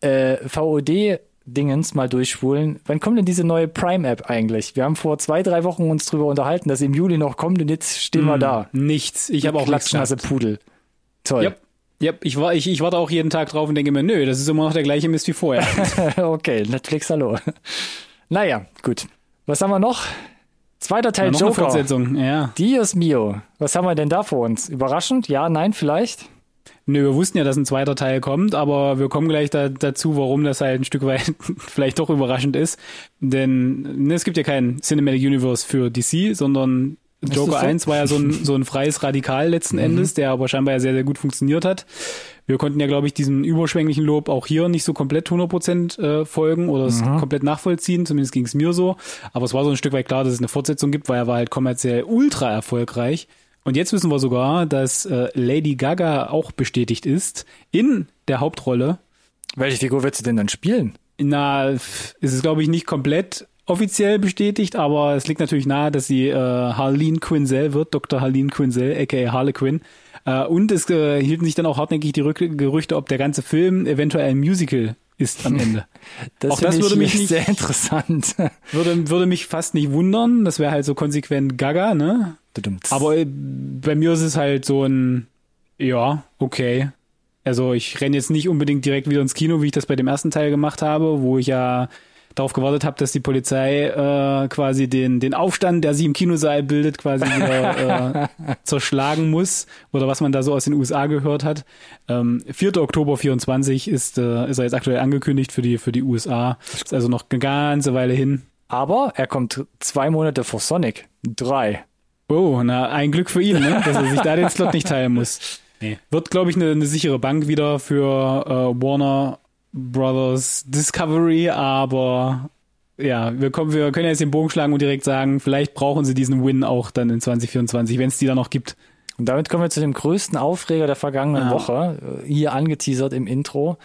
äh, VOD-Dingens mal durchspulen. Wann kommt denn diese neue Prime-App eigentlich? Wir haben vor zwei, drei Wochen uns drüber unterhalten, dass sie im Juli noch kommt und jetzt stehen wir da. Nichts. Ich habe auch Klatschnasse. Pudel. Toll. Yep. Yep. Ich, war, ich, ich warte auch jeden Tag drauf und denke mir, nö, das ist immer noch der gleiche Mist wie vorher. okay, Netflix, hallo. Naja, gut. Was haben wir noch? Zweiter Teil Ja, noch eine Joker. Fortsetzung, ja. Dios mio. Was haben wir denn da vor uns? Überraschend? Ja, nein, vielleicht? Nö, wir wussten ja, dass ein zweiter Teil kommt, aber wir kommen gleich da, dazu, warum das halt ein Stück weit vielleicht doch überraschend ist. Denn ne, es gibt ja kein Cinematic Universe für DC, sondern Joker so? Mhm. 1 war ja so ein, so ein freies Radikal letzten Endes, der aber scheinbar ja sehr, sehr gut funktioniert hat. Wir konnten ja, glaube ich, diesem überschwänglichen Lob auch hier nicht so komplett 100% äh, folgen oder es Mhm. komplett nachvollziehen, zumindest ging es mir so. Aber es war so ein Stück weit klar, dass es eine Fortsetzung gibt, weil er war halt kommerziell ultra erfolgreich. Und jetzt wissen wir sogar, dass äh, Lady Gaga auch bestätigt ist in der Hauptrolle. Welche Figur wird sie denn dann spielen? Na, ist es glaube ich nicht komplett offiziell bestätigt, aber es liegt natürlich nahe, dass sie äh, Harleen Quinzel wird, Dr. Harleen Quinzel, aka Harlequin. Äh, und es äh, hielten sich dann auch hartnäckig die Rück Gerüchte, ob der ganze Film eventuell ein Musical ist am Ende. Das Auch das würde ich mich nicht- sehr interessant. Würde, würde mich fast nicht wundern. Das wäre halt so konsequent Gaga, ne? Aber äh, bei mir ist es halt so ein, ja, okay. Also ich renne jetzt nicht unbedingt direkt wieder ins Kino, wie ich das bei dem ersten Teil gemacht habe, wo ich ja darauf gewartet habe, dass die Polizei äh, quasi den, den Aufstand, der sich im Kinosaal bildet, quasi wieder äh, zerschlagen muss. Oder was man da so aus den USA gehört hat. Ähm, 4. Oktober 24 ist, äh, ist er jetzt aktuell angekündigt für die, für die USA. Ist also noch eine ganze Weile hin. Aber er kommt zwei Monate vor Sonic. Drei. Oh, na, ein Glück für ihn, ne? dass er sich da den Slot nicht teilen muss. Nee. Wird, glaube ich, eine, eine sichere Bank wieder für äh, Warner Brothers Discovery, aber ja, wir, kommen, wir können jetzt den Bogen schlagen und direkt sagen, vielleicht brauchen sie diesen Win auch dann in 2024, wenn es die da noch gibt. Und damit kommen wir zu dem größten Aufreger der vergangenen Ja. Woche, äh, hier angeteasert im Intro.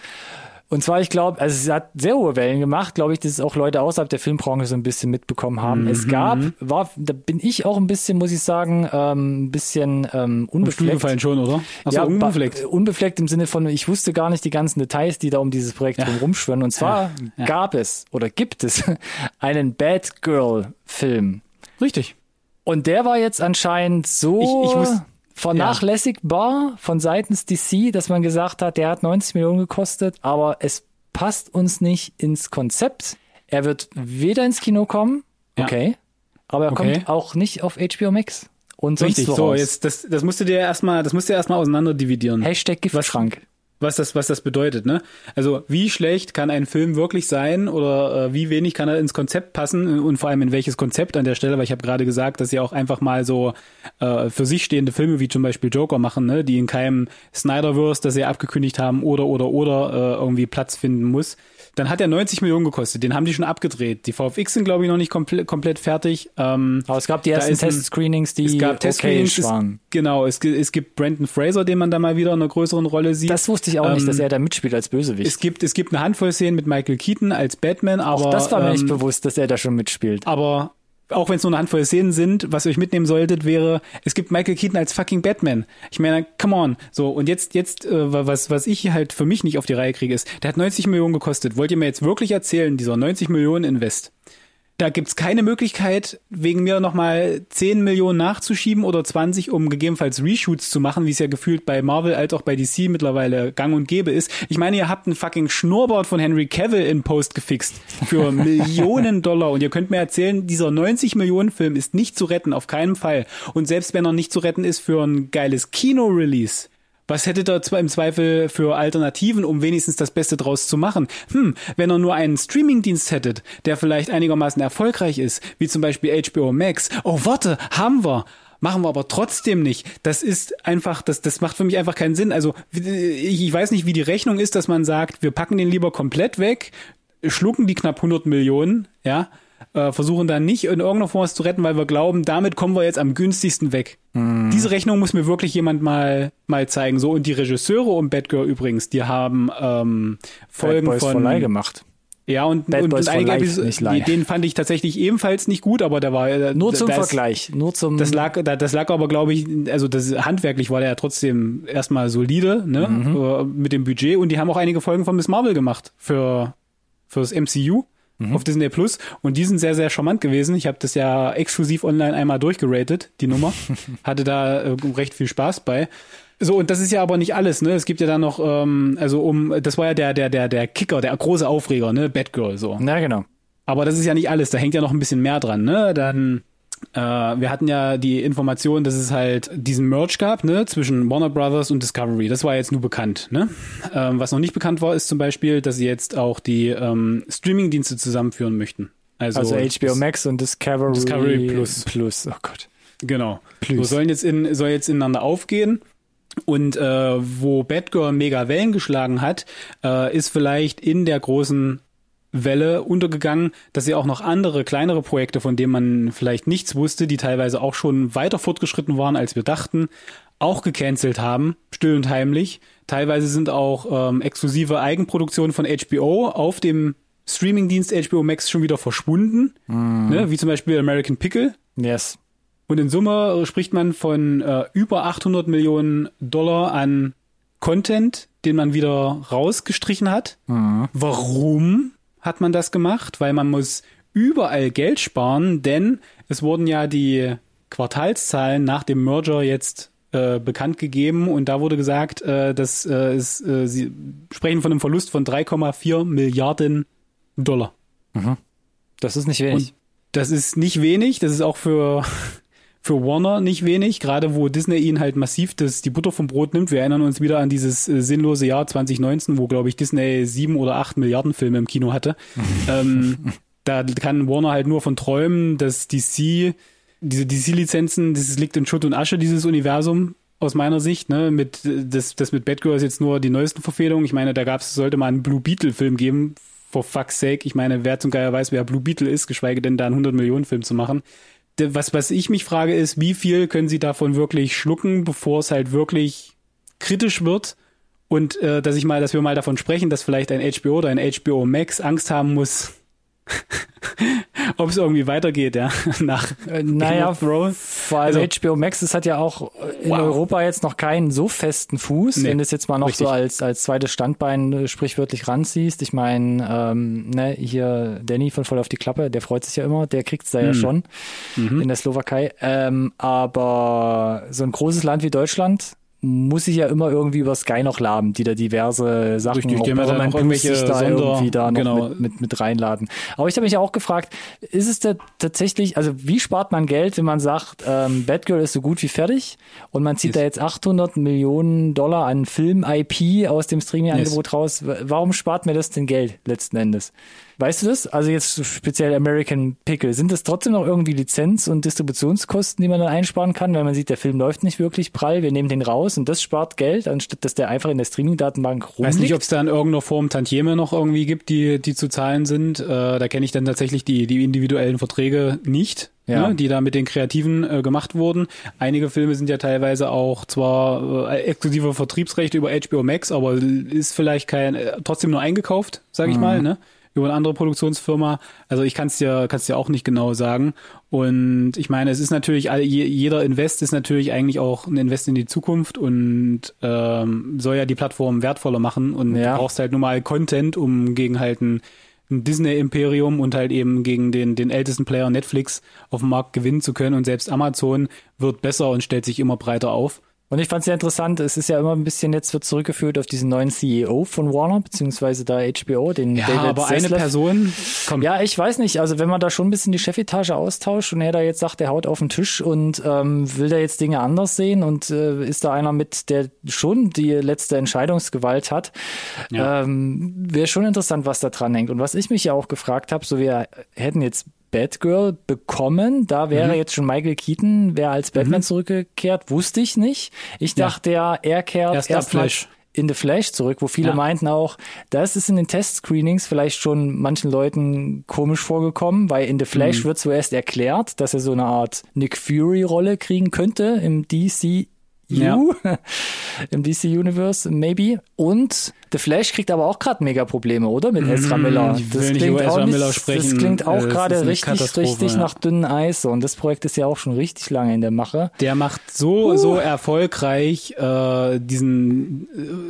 Und zwar, ich glaube, also es hat sehr hohe Wellen gemacht, glaube ich, dass es auch Leute außerhalb der Filmbranche so ein bisschen mitbekommen haben. Es Mhm. gab, war, da bin ich auch ein bisschen, muss ich sagen, ähm, ein bisschen ähm, unbefleckt. gefallen schon, oder? Achso, ja, unbefleckt. Unbefleckt im Sinne von, ich wusste gar nicht die ganzen Details, die da um dieses Projekt Ja. rumschwirren. Und zwar Ja. gab es oder gibt es einen Batgirl-Film. Richtig. Und der war jetzt anscheinend so Ich- ich muss- vernachlässigbar von seitens DC, dass man gesagt hat, der hat 90 Millionen gekostet, aber es passt uns nicht ins Konzept. Er wird weder ins Kino kommen, Ja. okay, aber er Okay. kommt auch nicht auf HBO Max. Und sonst Richtig, so, woraus. jetzt, das, das musst du dir erstmal, das musst du erstmal auseinander dividieren. Hashtag Giftschrank. Was das, was das bedeutet, ne? Also wie schlecht kann ein Film wirklich sein oder äh, wie wenig kann er ins Konzept passen und vor allem in welches Konzept an der Stelle, weil ich habe gerade gesagt, dass sie auch einfach mal so äh, für sich stehende Filme wie zum Beispiel Joker machen, ne? die in keinem Snyderverse, das sie abgekündigt haben oder oder oder äh, irgendwie Platz finden muss. Dann hat er 90 Millionen gekostet, den haben die schon abgedreht. Die VFX sind, glaube ich, noch nicht komple komplett fertig. Ähm, Aber es gab die ersten Testscreenings, die es gab okay Testscreenings, es, waren. genau, es, es gibt Brandon Fraser, den man da mal wieder in einer größeren Rolle sieht. Das wusste ich auch nicht, Ähm, dass er da mitspielt als Bösewicht. Es gibt, es gibt eine Handvoll Szenen mit Michael Keaton als Batman, aber, auch das war mir nicht ähm, bewusst, dass er da schon mitspielt. aber auch wenn es nur eine Handvoll Szenen sind, was ihr euch mitnehmen solltet, wäre, es gibt Michael Keaton als fucking Batman. Ich meine, come on. So, und jetzt, jetzt, äh, was, was ich halt für mich nicht auf die Reihe kriege, ist, der hat 90 Millionen gekostet. Wollt ihr mir jetzt wirklich erzählen, dieser 90 Millionen Invest? Da gibt's keine Möglichkeit, wegen mir nochmal 10 Millionen nachzuschieben oder 20, um gegebenenfalls Reshoots zu machen, wie es ja gefühlt bei Marvel als auch bei DC mittlerweile gang und gäbe ist. Ich meine, ihr habt einen fucking Schnurrbart von Henry Cavill in Post gefixt für Millionen Dollar und ihr könnt mir erzählen, dieser 90 Millionen Film ist nicht zu retten, auf keinen Fall. Und selbst wenn er nicht zu retten ist für ein geiles Kino-Release, was ihr zwar im Zweifel für Alternativen, um wenigstens das Beste draus zu machen? Hm, wenn ihr nur einen Streamingdienst hättet, der vielleicht einigermaßen erfolgreich ist, wie zum Beispiel HBO Max. Oh, warte, haben wir. Machen wir aber trotzdem nicht. Das ist einfach, das, das macht für mich einfach keinen Sinn. Also, ich, ich weiß nicht, wie die Rechnung ist, dass man sagt, wir packen den lieber komplett weg, schlucken die knapp 100 Millionen, ja, äh, versuchen dann nicht in irgendeiner Form was zu retten, weil wir glauben, damit kommen wir jetzt am günstigsten weg. Mhm. Diese Rechnung muss mir wirklich jemand mal mal zeigen. So und die Regisseure um Batgirl übrigens, die haben ähm, Folgen Bad Boys von for Lie gemacht. ja und, Bad und, Boys und einige Episoden, den fand ich tatsächlich ebenfalls nicht gut, aber der war äh, Nur zum ist- Vergleich, nur zum das lag, da- das lag aber, glaube ich, also das handwerklich war der ja trotzdem erstmal solide, ne, Mhm. äh, mit dem Budget. Und die haben auch einige Folgen von Miss Marvel gemacht für fürs MCU Mhm. auf Disney Plus. Und die sind sehr, sehr charmant gewesen. Ich habe das ja exklusiv online einmal durchgeratet, die Nummer. Hatte da äh, recht viel Spaß bei. So, und das ist ja aber nicht alles, ne? Es gibt ja dann noch, ähm, also um, das war ja der, der, der, der Kicker, der große Aufreger, ne? Batgirl, so. Na genau. Aber das ist ja nicht alles, da hängt ja noch ein bisschen mehr dran, ne? Dann, äh, wir hatten ja die Information, dass es halt diesen Merge gab, ne, zwischen Warner Brothers und Discovery. Das war jetzt nur bekannt, ne? Ähm, was noch nicht bekannt war, ist zum Beispiel, dass sie jetzt auch die ähm, Streaming-Dienste zusammenführen möchten. Also, Also HBO Max und Discovery, Discovery Plus. Plus. Oh Gott. Genau. Plus. So sollen jetzt in, soll jetzt ineinander aufgehen. Und äh, wo Batgirl mega Wellen geschlagen hat, äh, ist vielleicht in der großen Welle untergegangen, dass sie auch noch andere kleinere Projekte, von denen man vielleicht nichts wusste, die teilweise auch schon weiter fortgeschritten waren, als wir dachten, auch gecancelt haben, still und heimlich. Teilweise sind auch ähm, exklusive Eigenproduktionen von HBO auf dem Streamingdienst HBO Max schon wieder verschwunden, Mhm. ne? wie zum Beispiel American Pickle. Yes. Und in Summe spricht man von äh, über 800 Millionen Dollar an Content, den man wieder rausgestrichen hat. Warum hat man das gemacht? Weil man muss überall Geld sparen, denn es wurden ja die Quartalszahlen nach dem Merger jetzt äh, bekannt gegeben und da wurde gesagt, äh, dass äh, es, äh, sie sprechen von einem Verlust von 3,4 Milliarden Dollar. Das ist nicht wenig. Und das ist nicht wenig, das ist auch für, für Warner nicht wenig, gerade wo Disney ihn halt massiv das, die Butter vom Brot nimmt. Wir erinnern uns wieder an dieses äh, sinnlose Jahr 2019, wo, glaube ich, Disney sieben oder acht Milliarden Filme im Kino hatte. ähm, da kann Warner halt nur von träumen, dass DC, diese DC-Lizenzen, das liegt in Schutt und Asche, dieses Universum, aus meiner Sicht, ne, mit, das, das mit Batgirl ist jetzt nur die neuesten Verfehlungen. Ich meine, da gab's, sollte mal einen Blue Beetle-Film geben, for fuck's sake. Ich meine, wer zum Geier weiß, wer Blue Beetle ist, geschweige denn da einen 100 Millionen Film zu machen. Was, was ich mich frage ist, wie viel können sie davon wirklich schlucken, bevor es halt wirklich kritisch wird? Und äh, dass ich mal, dass wir mal davon sprechen, dass vielleicht ein HBO oder ein HBO Max Angst haben muss, ob es irgendwie weitergeht, ja, nach Äh, naja, vor allem Also- HBO Max, das hat ja auch in Wow. Europa jetzt noch keinen so festen Fuß, Nee, wenn du es jetzt mal noch richtig. so als, als zweites Standbein äh, sprichwörtlich ranziehst. Ich meine, ähm, ne, hier Danny von Voll auf die Klappe, der freut sich ja immer, der kriegt's da ja Mhm. schon Mhm. in der Slowakei. Ähm, aber so ein großes Land wie Deutschland muss sich ja immer irgendwie über Sky noch laben, die da diverse Sachen, Richtig, auch die ja da Paramount Plus sich da Sonder- irgendwie da noch genau. mit, mit, mit reinladen. Aber ich habe mich auch gefragt, ist es da tatsächlich, also wie spart man Geld, wenn man sagt, ähm, Batgirl ist so gut wie fertig und man zieht Yes. da jetzt 800 Millionen Dollar an Film-IP aus dem Streaming-Angebot raus? W- Warum spart mir das denn Geld letzten Endes? Weißt du das? Also jetzt speziell American Pickle. Sind das trotzdem noch irgendwie Lizenz- und Distributionskosten, die man dann einsparen kann, weil man sieht, der Film läuft nicht wirklich prall, wir nehmen den raus und das spart Geld, anstatt dass der einfach in der Streaming-Datenbank rumliegt? Weiß nicht, ob es da in irgendeiner Form Tantieme noch irgendwie gibt, die, die zu zahlen sind. Äh, da kenne ich dann tatsächlich die, die individuellen Verträge nicht, Ja. ne, die da mit den Kreativen äh, gemacht wurden. Einige Filme sind ja teilweise auch zwar äh, exklusive Vertriebsrechte über HBO Max, aber ist vielleicht kein, äh, trotzdem nur eingekauft, sage ich mal, ne? Über eine andere Produktionsfirma. Also ich kann es dir, kann's dir auch nicht genau sagen. Und ich meine, es ist natürlich, jeder Invest ist natürlich eigentlich auch ein Invest in die Zukunft und ähm, soll ja die Plattform wertvoller machen. Und Ja. du brauchst halt nur mal Content, um gegen halt ein, ein Disney-Imperium und halt eben gegen den, den ältesten Player Netflix auf dem Markt gewinnen zu können. Und selbst Amazon wird besser und stellt sich immer breiter auf. Und ich fand es sehr interessant, es ist ja immer ein bisschen jetzt wird zurückgeführt auf diesen neuen CEO von Warner, beziehungsweise da HBO, den Ja, David aber eine Zaslav. Person, komm, Ja, ich weiß nicht. Also wenn man da schon ein bisschen die Chefetage austauscht und er da jetzt sagt, er haut auf den Tisch und ähm, will da jetzt Dinge anders sehen und äh, ist da einer mit, der schon die letzte Entscheidungsgewalt hat, Ja. ähm, wäre schon interessant, was da dran hängt. Und was ich mich ja auch gefragt habe, so wir hätten jetzt Batgirl bekommen, da Mhm. wäre jetzt schon Michael Keaton, wäre als Batman zurückgekehrt, wusste ich nicht. Ich Ja. dachte ja, er kehrt Erst erstmal Flash. in The Flash zurück, wo viele Ja. meinten auch, das ist in den Testscreenings vielleicht schon manchen Leuten komisch vorgekommen, weil in The Flash Mhm. wird zuerst erklärt, dass er so eine Art Nick Fury-Rolle kriegen könnte im DC. Ja. Im DC Universe, maybe. Und The Flash kriegt aber auch gerade mega Probleme, oder? Mit Ezra Mm, Miller. nicht über Ezra Miller sprechen. Das klingt auch Äh, das gerade richtig, richtig ja. nach dünnem Eis. Und das Projekt ist ja auch schon richtig lange in der Mache. Der macht so, so erfolgreich äh, diesen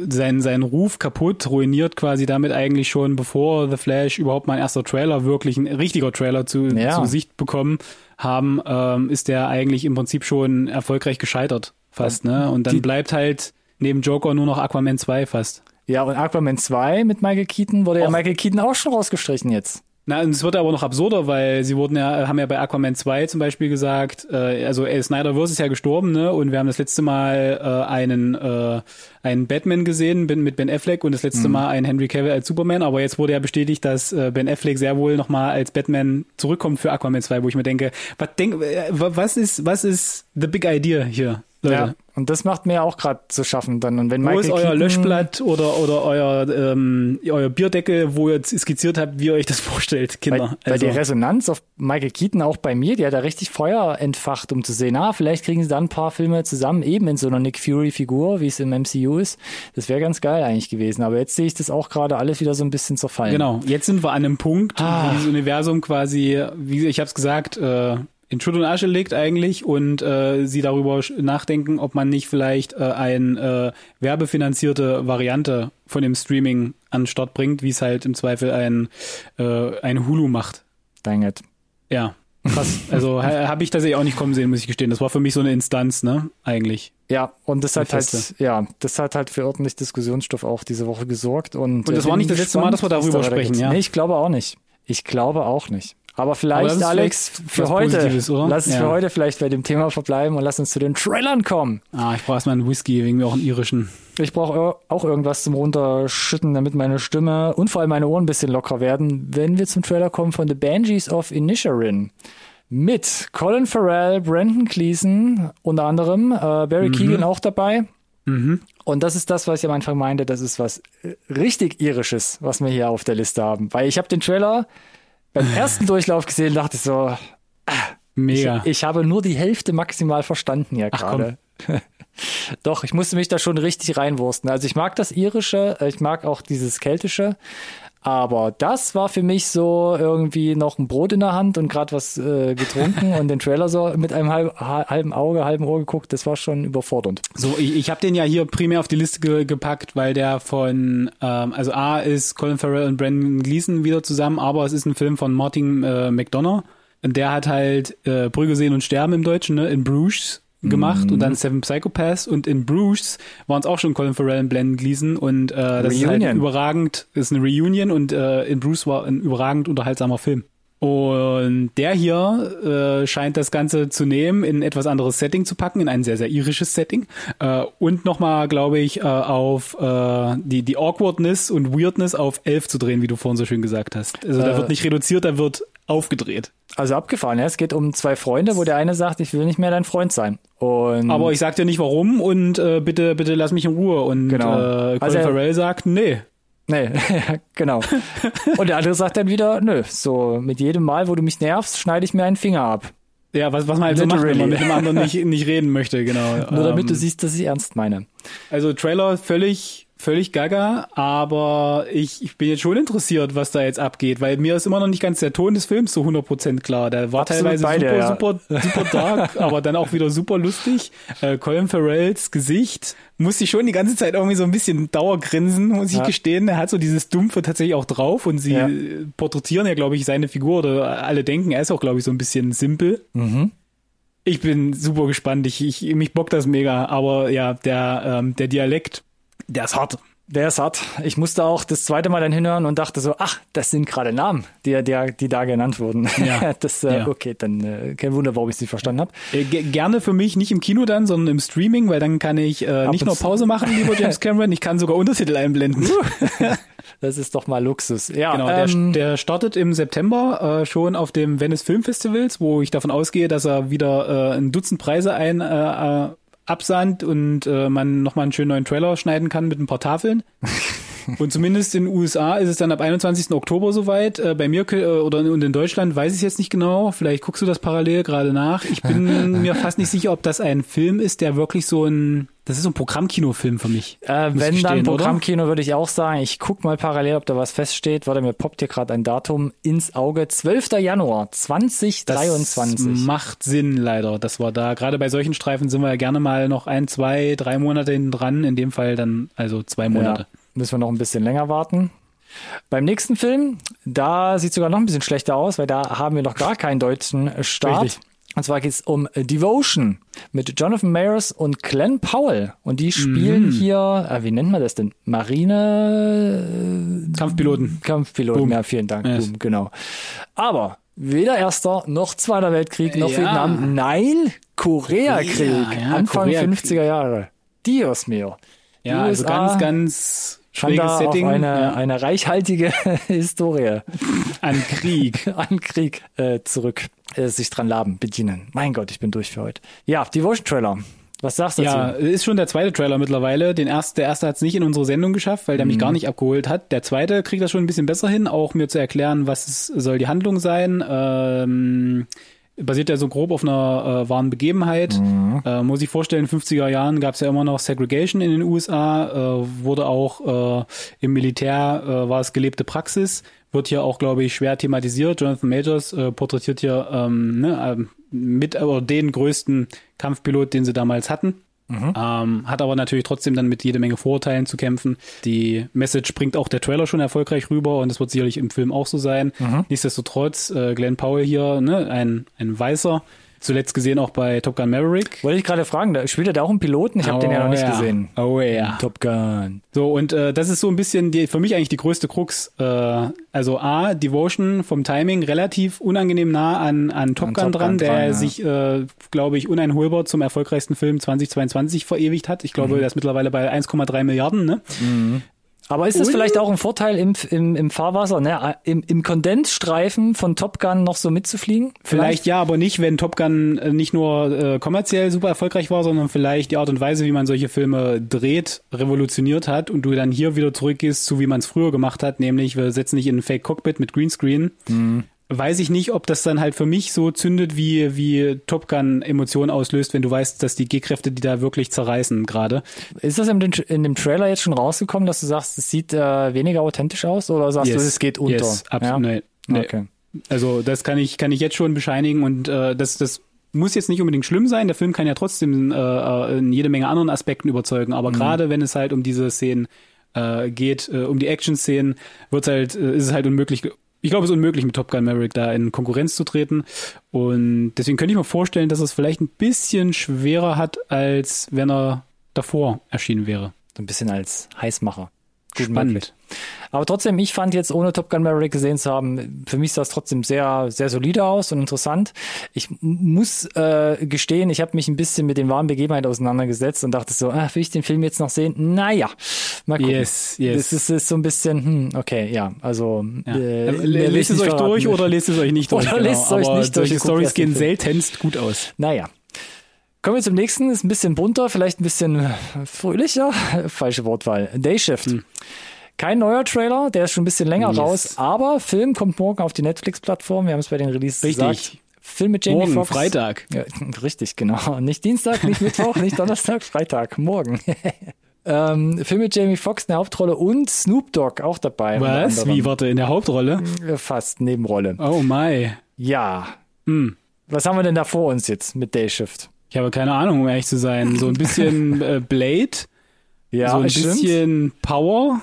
äh, seinen, seinen Ruf kaputt, ruiniert quasi damit eigentlich schon, bevor The Flash überhaupt mal ein erster Trailer, wirklich ein richtiger Trailer zu, Ja. zu Sicht bekommen haben, ähm, ist der eigentlich im Prinzip schon erfolgreich gescheitert fast, ne? Und dann Die- bleibt halt neben Joker nur noch Aquaman 2 fast. Ja, und Aquaman 2 mit Michael Keaton wurde ja Och. Michael Keaton auch schon rausgestrichen jetzt. Na, und es wird aber noch absurder, weil sie wurden ja, haben ja bei Aquaman 2 zum Beispiel gesagt, äh, also äh, Snyderverse ist ja gestorben, ne? Und wir haben das letzte Mal äh, einen, äh, einen Batman gesehen mit Ben Affleck und das letzte Mal einen Henry Cavill als Superman, aber jetzt wurde ja bestätigt, dass äh, Ben Affleck sehr wohl nochmal als Batman zurückkommt für Aquaman 2, wo ich mir denke, was denk, äh, was ist, was ist the big idea hier? Leute. Ja, und das macht mir auch gerade zu schaffen dann. Und wenn Wo Michael ist euer Keaton, Löschblatt oder, oder euer, ähm, euer Bierdeckel, wo ihr skizziert habt, wie ihr euch das vorstellt, Kinder? Weil, also, weil die Resonanz auf Michael Keaton auch bei mir, die hat da richtig Feuer entfacht, um zu sehen, ah, vielleicht kriegen sie dann ein paar Filme zusammen, eben in so einer Nick Fury-Figur, wie es im MCU ist. Das wäre ganz geil eigentlich gewesen. Aber jetzt sehe ich das auch gerade alles wieder so ein bisschen zerfallen. genau, jetzt sind wir an einem Punkt, Ah. wo dieses Universum quasi, wie ich habe es gesagt, äh, in Schutt und Asche liegt eigentlich und äh, sie darüber nachdenken, ob man nicht vielleicht äh, eine äh, werbefinanzierte Variante von dem Streaming an den Start bringt, wie es halt im Zweifel ein, äh, ein Hulu macht. Dang it. Ja, krass. Also ha, habe ich tatsächlich auch nicht kommen sehen, muss ich gestehen. Das war für mich so eine Instanz, ne? Eigentlich. Ja, und das hat halt, ja, das hat halt für ordentlich Diskussionsstoff auch diese Woche gesorgt. Und, Und das äh, war nicht das letzte Mal, dass wir darüber da sprechen, weitergeht. ja. Nee, ich glaube auch nicht. Ich glaube auch nicht. Aber vielleicht, Aber Alex, für heute, lass uns Ja. für heute vielleicht bei dem Thema verbleiben und lass uns zu den Trailern kommen. Ah, ich brauche erstmal einen Whisky, wegen mir auch einen irischen. Ich brauche auch irgendwas zum Runterschütten, damit meine Stimme und vor allem meine Ohren ein bisschen locker werden, wenn wir zum Trailer kommen von The Banshees of Inisherin. Mit Colin Farrell, Brandon Gleeson unter anderem, äh, Barry Keegan auch dabei. Mhm. Und das ist das, was ich am Anfang meinte, das ist was äh, richtig irisches, was wir hier auf der Liste haben. Weil ich habe den Trailer beim ersten Durchlauf gesehen dachte so, Mega. ich, ich habe nur die Hälfte maximal verstanden hier Ach, gerade. Doch, ich musste mich da schon richtig reinwursten. Also ich mag das Irische, äh, ich mag auch dieses Keltische, aber das war für mich so irgendwie noch ein Brot in der Hand und gerade was äh, getrunken und den Trailer so mit einem halb, ha- halben Auge, halben Ohr geguckt. Das war schon überfordernd. So, ich, ich habe den ja hier primär auf die Liste ge gepackt, weil der von, ähm, also A ist Colin Farrell und Brandon Gleeson wieder zusammen, aber es ist ein Film von Martin äh, McDonough. Und der hat halt äh, Brügge sehen und sterben im Deutschen, ne, in Bruges gemacht und dann Seven Psychopaths und in Bruges waren es auch schon Colin Farrell und Brandon Gleeson und äh, das ist halt Reunion. überragend, ist eine Reunion und äh, in Bruce war ein überragend unterhaltsamer Film. Und der hier äh, scheint das Ganze zu nehmen, in ein etwas anderes Setting zu packen, in ein sehr, sehr irisches Setting. Äh, und nochmal, glaube ich, äh, auf äh, die, die Awkwardness und Weirdness auf 11 zu drehen, wie du vorhin so schön gesagt hast. Also da Äh, wird nicht reduziert, da wird aufgedreht. Also abgefahren, ja. Es geht um zwei Freunde, wo der eine sagt, ich will nicht mehr dein Freund sein. Und Aber ich sag dir nicht warum und äh, bitte, bitte lass mich in Ruhe. Und Genau. äh, Colin Also Farrell sagt, nee. Nee, genau. Und der andere sagt dann wieder, nö, so mit jedem Mal, wo du mich nervst, schneide ich mir einen Finger ab. Ja, was, was man halt so macht, wenn man mit dem anderen nicht, nicht reden möchte, genau. Nur damit du Ähm, siehst, dass ich ernst meine. Also Trailer völlig, völlig gaga, aber ich, ich bin jetzt schon interessiert, was da jetzt abgeht, weil mir ist immer noch nicht ganz der Ton des Films so 100% klar. Der war Absolut teilweise bei dir, super, super, super dark, aber dann auch wieder super lustig. Äh, Colin Farrells Gesicht musste ich schon die ganze Zeit irgendwie so ein bisschen Dauergrinsen, muss ich Ja. gestehen. Er hat so dieses Dumpfe tatsächlich auch drauf und sie Ja. porträtieren ja, glaube ich, seine Figur oder alle denken, er ist auch, glaube ich, so ein bisschen simpel. Mhm. Ich bin super gespannt. Ich, ich, mich bockt das mega. Aber ja, der, ähm, der Dialekt, der ist hart. Der ist hart. Ich musste auch das zweite Mal dann hinhören und dachte so, ach, das sind gerade Namen, die, die, die da genannt wurden. Ja. das, äh, Ja. okay, dann äh, kein Wunder, warum ich es nicht verstanden habe. Äh, ge- gerne für mich nicht im Kino dann, sondern im Streaming, weil dann kann ich äh, nicht nur. Pause machen, lieber James Cameron, ich kann sogar Untertitel einblenden. Das ist doch mal Luxus. Ja, Genau, der, ähm, der startet im September äh, schon auf dem Venice Film Festivals, wo ich davon ausgehe, dass er wieder äh, ein Dutzend Preise ein äh, absandt und äh, man nochmal einen schönen neuen Trailer schneiden kann mit ein paar Tafeln. Und zumindest in den USA ist es dann ab 21. Oktober soweit. Äh, bei mir äh, oder und in Deutschland weiß ich es jetzt nicht genau. Vielleicht guckst du das parallel gerade nach. Ich bin mir fast nicht sicher, ob das ein Film ist, der wirklich so ein, das ist so ein Programmkinofilm für mich. Äh, wenn ich dann? Programmkino, würde ich auch sagen. Ich guck mal parallel, ob da was feststeht. Warte, mir poppt hier gerade ein Datum ins Auge. 12. Januar Das 2023. macht Sinn leider, dass wir da, gerade bei solchen Streifen sind wir ja gerne mal noch ein, zwei, drei Monate hinten dran. In dem Fall dann also zwei Monate. Ja, müssen wir noch ein bisschen länger warten. Beim nächsten Film, da sieht sogar noch ein bisschen schlechter aus, weil da haben wir noch gar keinen deutschen Start. Richtig. Und zwar geht es um Devotion mit Jonathan Mayers und Glenn Powell. Und die spielen Mhm. hier, äh, wie nennt man das denn? Marine Kampfpiloten. Kampfpiloten, Boom. ja, vielen Dank. Yes. Boom, genau. Aber weder Erster noch Zweiter Weltkrieg noch Ja. Vietnam. Nein, Koreakrieg. Korea, ja, Anfang Koreakrieg. 50er Jahre. Dios mio. Ja, also USA ganz, ganz scheint schwieriges Setting auf eine, ja, eine reichhaltige Historie an Krieg. an Krieg äh, zurück äh, sich dran laben, bedienen. Mein Gott, ich bin durch für heute. Ja, Devotion Trailer. Was sagst du Ja, dazu? ist schon der zweite Trailer mittlerweile. Den erst, der erste hat es nicht in unsere Sendung geschafft, weil der mich gar nicht abgeholt hat. Der zweite kriegt das schon ein bisschen besser hin, auch mir zu erklären, was es, soll die Handlung sein. Ähm, basiert ja so grob auf einer äh, wahren Begebenheit. Äh, muss ich vorstellen, in den 50er Jahren gab es ja immer noch Segregation in den USA, äh, wurde auch äh, im Militär äh, war es gelebte Praxis, wird hier auch, glaube ich, schwer thematisiert. Jonathan Majors äh, porträtiert hier ähm, ne, ähm, mit oder den größten Kampfpilot, den sie damals hatten. Ähm, hat aber natürlich trotzdem dann mit jede Menge Vorurteilen zu kämpfen. Die Message bringt auch der Trailer schon erfolgreich rüber und das wird sicherlich im Film auch so sein. Nichtsdestotrotz, äh, Glenn Powell hier, ne, ein, ein Weißer, zuletzt gesehen auch bei Top Gun Maverick. Wollte ich gerade fragen, da spielt er da auch einen Piloten? Ich habe den ja noch nicht ja. gesehen. Oh ja. Top Gun. So, und äh, das ist so ein bisschen die, für mich eigentlich die größte Krux. Äh, also A, Devotion vom Timing relativ unangenehm nah an, an Top An Gun Top dran, Gun der dran, ja. sich, äh, glaube ich, uneinholbar zum erfolgreichsten Film 2022 verewigt hat. Ich Mhm. glaube, der ist mittlerweile bei 1,3 Milliarden. Ne? Aber ist das Und- vielleicht auch ein Vorteil im, im, im Fahrwasser, ne? im, im Kondensstreifen von Top Gun noch so mitzufliegen? Vielleicht ja, aber nicht, wenn Top Gun äh, nicht nur äh, kommerziell super erfolgreich war, sondern vielleicht die Art und Weise, wie man solche Filme dreht, revolutioniert hat und du dann hier wieder zurückgehst zu wie man es früher gemacht hat, nämlich wir setzen dich in ein Fake Cockpit mit Greenscreen. Weiß ich nicht, ob das dann halt für mich so zündet, wie, wie Top Gun Emotionen auslöst, wenn du weißt, dass die G-Kräfte die da wirklich zerreißen gerade. Ist das in dem, in dem Trailer jetzt schon rausgekommen, dass du sagst, es sieht äh, weniger authentisch aus oder sagst du, es geht unter? Yes, absolut. Ja? Nee, nee. Okay. Also das kann ich, kann ich jetzt schon bescheinigen und äh, das, das muss jetzt nicht unbedingt schlimm sein. Der Film kann ja trotzdem äh, äh, in jede Menge anderen Aspekten überzeugen, aber gerade wenn es halt um diese Szenen äh, geht, äh, um die Action-Szenen, wird halt, äh, ist es halt unmöglich. Ich glaube, es ist unmöglich, mit Top Gun Maverick da in Konkurrenz zu treten. Und deswegen könnte ich mir vorstellen, dass es vielleicht ein bisschen schwerer hat, als wenn er davor erschienen wäre. So ein bisschen als Heißmacher. Gut Spannend. möglich. Aber trotzdem, ich fand jetzt, ohne Top Gun Maverick gesehen zu haben, für mich sah es trotzdem sehr, sehr solide aus und interessant. Ich muss äh, gestehen, ich habe mich ein bisschen mit den wahren Begebenheiten auseinandergesetzt und dachte so, ah, will ich den Film jetzt noch sehen? Naja, mal gucken. Yes, yes. Das ist, ist so ein bisschen, hm, okay, ja, also Ja. äh, Äh, ich lest es euch verraten. durch oder lest es euch nicht durch. Oder lest es euch nicht durch solche Stories gehen seltenst gut aus. Naja. Kommen wir zum nächsten, ist ein bisschen bunter, vielleicht ein bisschen fröhlicher. Falsche Wortwahl. Day Shift. Hm. Kein neuer Trailer, der ist schon ein bisschen länger Yes. raus, aber Film kommt morgen auf die Netflix-Plattform. Wir haben es bei den Releases Richtig. gesagt. Film mit Jamie Morgen, Foxx. Freitag. Ja, richtig, genau. Nicht Dienstag, nicht Mittwoch, nicht Donnerstag, Freitag, morgen. ähm, Film mit Jamie Foxx in der Hauptrolle und Snoop Dogg auch dabei. Was? Wie, warte, in der Hauptrolle? Äh, Fast Nebenrolle. Oh my. Ja. Hm. Was haben wir denn da vor uns jetzt mit Day Shift? Ich habe keine Ahnung, um ehrlich zu sein. So ein bisschen äh, Blade, Ja, so ein stimmt. bisschen Power,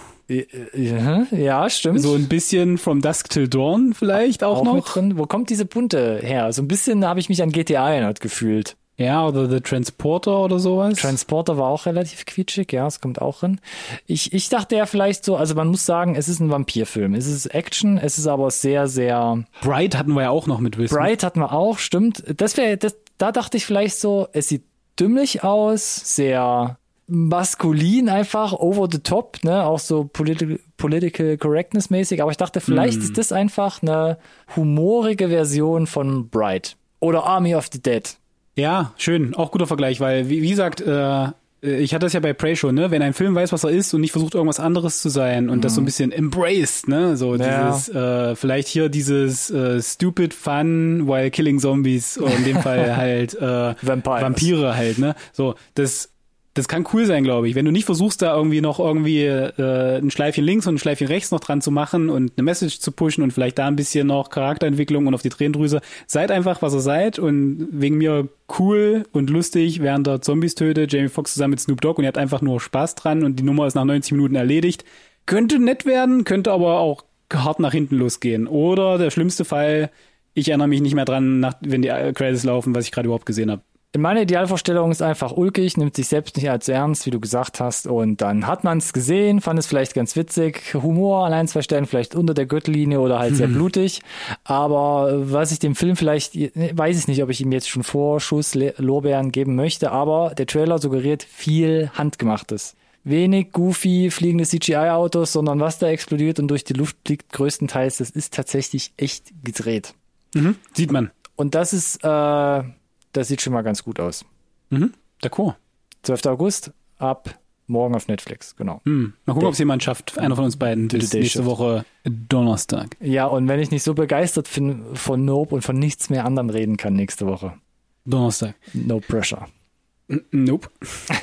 Ja, Ja, stimmt. so ein bisschen From Dusk Till Dawn vielleicht auch, auch noch. drin. Wo kommt diese bunte her? So ein bisschen habe ich mich an GTA erinnert gefühlt. Ja, oder The Transporter oder sowas. Transporter war auch relativ quietschig, ja, es kommt auch drin. Ich, ich dachte ja vielleicht so, also man muss sagen, es ist ein Vampirfilm. Es ist Action, es ist aber sehr, sehr Bright hatten wir ja auch noch mit Will Smith. bright hatten wir auch, stimmt. Das wäre, das, da dachte ich vielleicht so, es sieht dümmlich aus, sehr maskulin einfach, over the top, ne, auch so political, political correctness mäßig, aber ich dachte, vielleicht ist das einfach eine humorige Version von Bright. Oder Army of the Dead. Ja, schön. Auch guter Vergleich, weil, wie, wie gesagt, äh, ich hatte das ja bei Prey schon, ne? Wenn ein Film weiß, was er ist und nicht versucht, irgendwas anderes zu sein und das so ein bisschen embraced, ne? So Mhm. Ja. dieses, äh, vielleicht hier dieses äh, stupid fun while killing zombies oder in dem Fall halt äh, Vampires. Vampire halt, ne? So, das das kann cool sein, glaube ich. Wenn du nicht versuchst, da irgendwie noch irgendwie äh, ein Schleifchen links und ein Schleifchen rechts noch dran zu machen und eine Message zu pushen und vielleicht da ein bisschen noch Charakterentwicklung und auf die Tränendrüse. Seid einfach, was ihr seid und wegen mir cool und lustig, während er Zombies tötet, Jamie Foxx zusammen mit Snoop Dogg und ihr habt einfach nur Spaß dran und die Nummer ist nach 90 Minuten erledigt. Könnte nett werden, könnte aber auch hart nach hinten losgehen. Oder der schlimmste Fall, ich erinnere mich nicht mehr dran, nach, wenn die Credits laufen, was ich gerade überhaupt gesehen habe. In meiner Idealvorstellung ist einfach ulkig, nimmt sich selbst nicht allzu ernst, wie du gesagt hast, und dann hat man es gesehen, fand es vielleicht ganz witzig, Humor an ein, zwei Stellen vielleicht unter der Gürtellinie oder halt sehr blutig, aber was ich dem Film vielleicht, weiß ich nicht, ob ich ihm jetzt schon Vorschuss Lorbeeren geben möchte, aber der Trailer suggeriert viel Handgemachtes. Wenig goofy fliegende CGI-Autos, sondern was da explodiert und durch die Luft fliegt größtenteils, das ist tatsächlich echt gedreht. Mhm. Sieht man. Und das ist, äh, das sieht schon mal ganz gut aus. Mhm. D'accord. 12. August ab morgen auf Netflix, genau. Hm. Mal gucken, ob es jemand schafft, einer von uns beiden, bis nächste. Woche Donnerstag. Ja, und wenn ich nicht so begeistert bin von Nope und von nichts mehr anderem reden kann nächste Woche. Donnerstag. No pressure. N- Nope.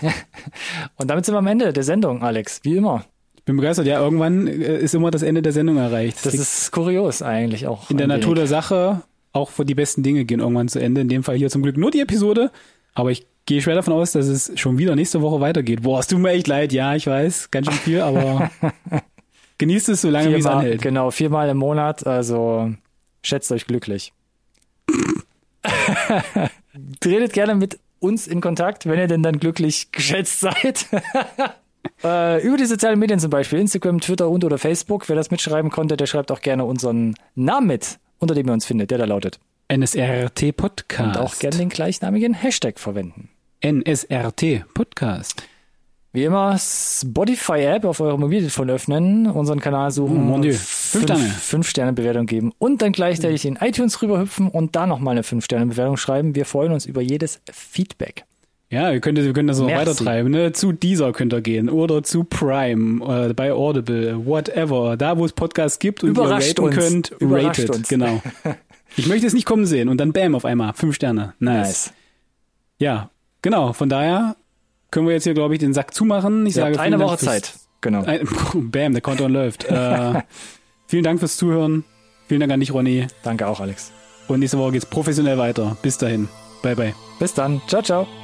Und damit sind wir am Ende der Sendung, Alex. Wie immer. Ich bin begeistert. Ja, irgendwann äh, ist immer das Ende der Sendung erreicht. Das liegt ist kurios eigentlich auch. in der Natur wenig. der Sache. Auch die besten Dinge gehen irgendwann zu Ende. In dem Fall hier zum Glück nur die Episode. Aber ich gehe schwer davon aus, dass es schon wieder nächste Woche weitergeht. Boah, es tut mir echt leid. Ja, ich weiß, ganz schön viel, aber genießt es so lange, wie es anhält. Genau, viermal im Monat, also schätzt euch glücklich. Tretet gerne mit uns in Kontakt, wenn ihr denn dann glücklich geschätzt seid. äh, über die sozialen Medien zum Beispiel, Instagram, Twitter und oder Facebook. Wer das mitschreiben konnte, der schreibt auch gerne unseren Namen mit, unter dem ihr uns findet, der da lautet. NSRT Podcast. Und auch gerne den gleichnamigen Hashtag verwenden. NSRT Podcast. Wie immer, Spotify-App auf eurem Mobiltelefon öffnen, unseren Kanal suchen, Oh, fünf, Fünf Sterne. fünf Sterne Bewertung geben und dann gleichzeitig in iTunes rüberhüpfen und da nochmal eine fünf Sterne Bewertung schreiben. Wir freuen uns über jedes Feedback. Ja, ihr könnt, wir können das noch Merci. weiter treiben. Ne? Zu dieser könnt ihr gehen oder zu Prime, äh, bei Audible, whatever. Da, wo es Podcasts gibt und Überrascht ihr raten uns. könnt, Überrascht rated. uns. Genau. Ich möchte es nicht kommen sehen und dann bam auf einmal. Fünf Sterne. Nice. Nice. Ja, genau. Von daher können wir jetzt hier, glaube ich, den Sack zumachen. Ich Ihr sage eine Woche Zeit. Genau. Ein, bam, der Countdown läuft. Äh, vielen Dank fürs Zuhören. Vielen Dank an dich, Ronny. Danke auch, Alex. Und nächste Woche geht's professionell weiter. Bis dahin. Bye, bye. Bis dann. Ciao, ciao.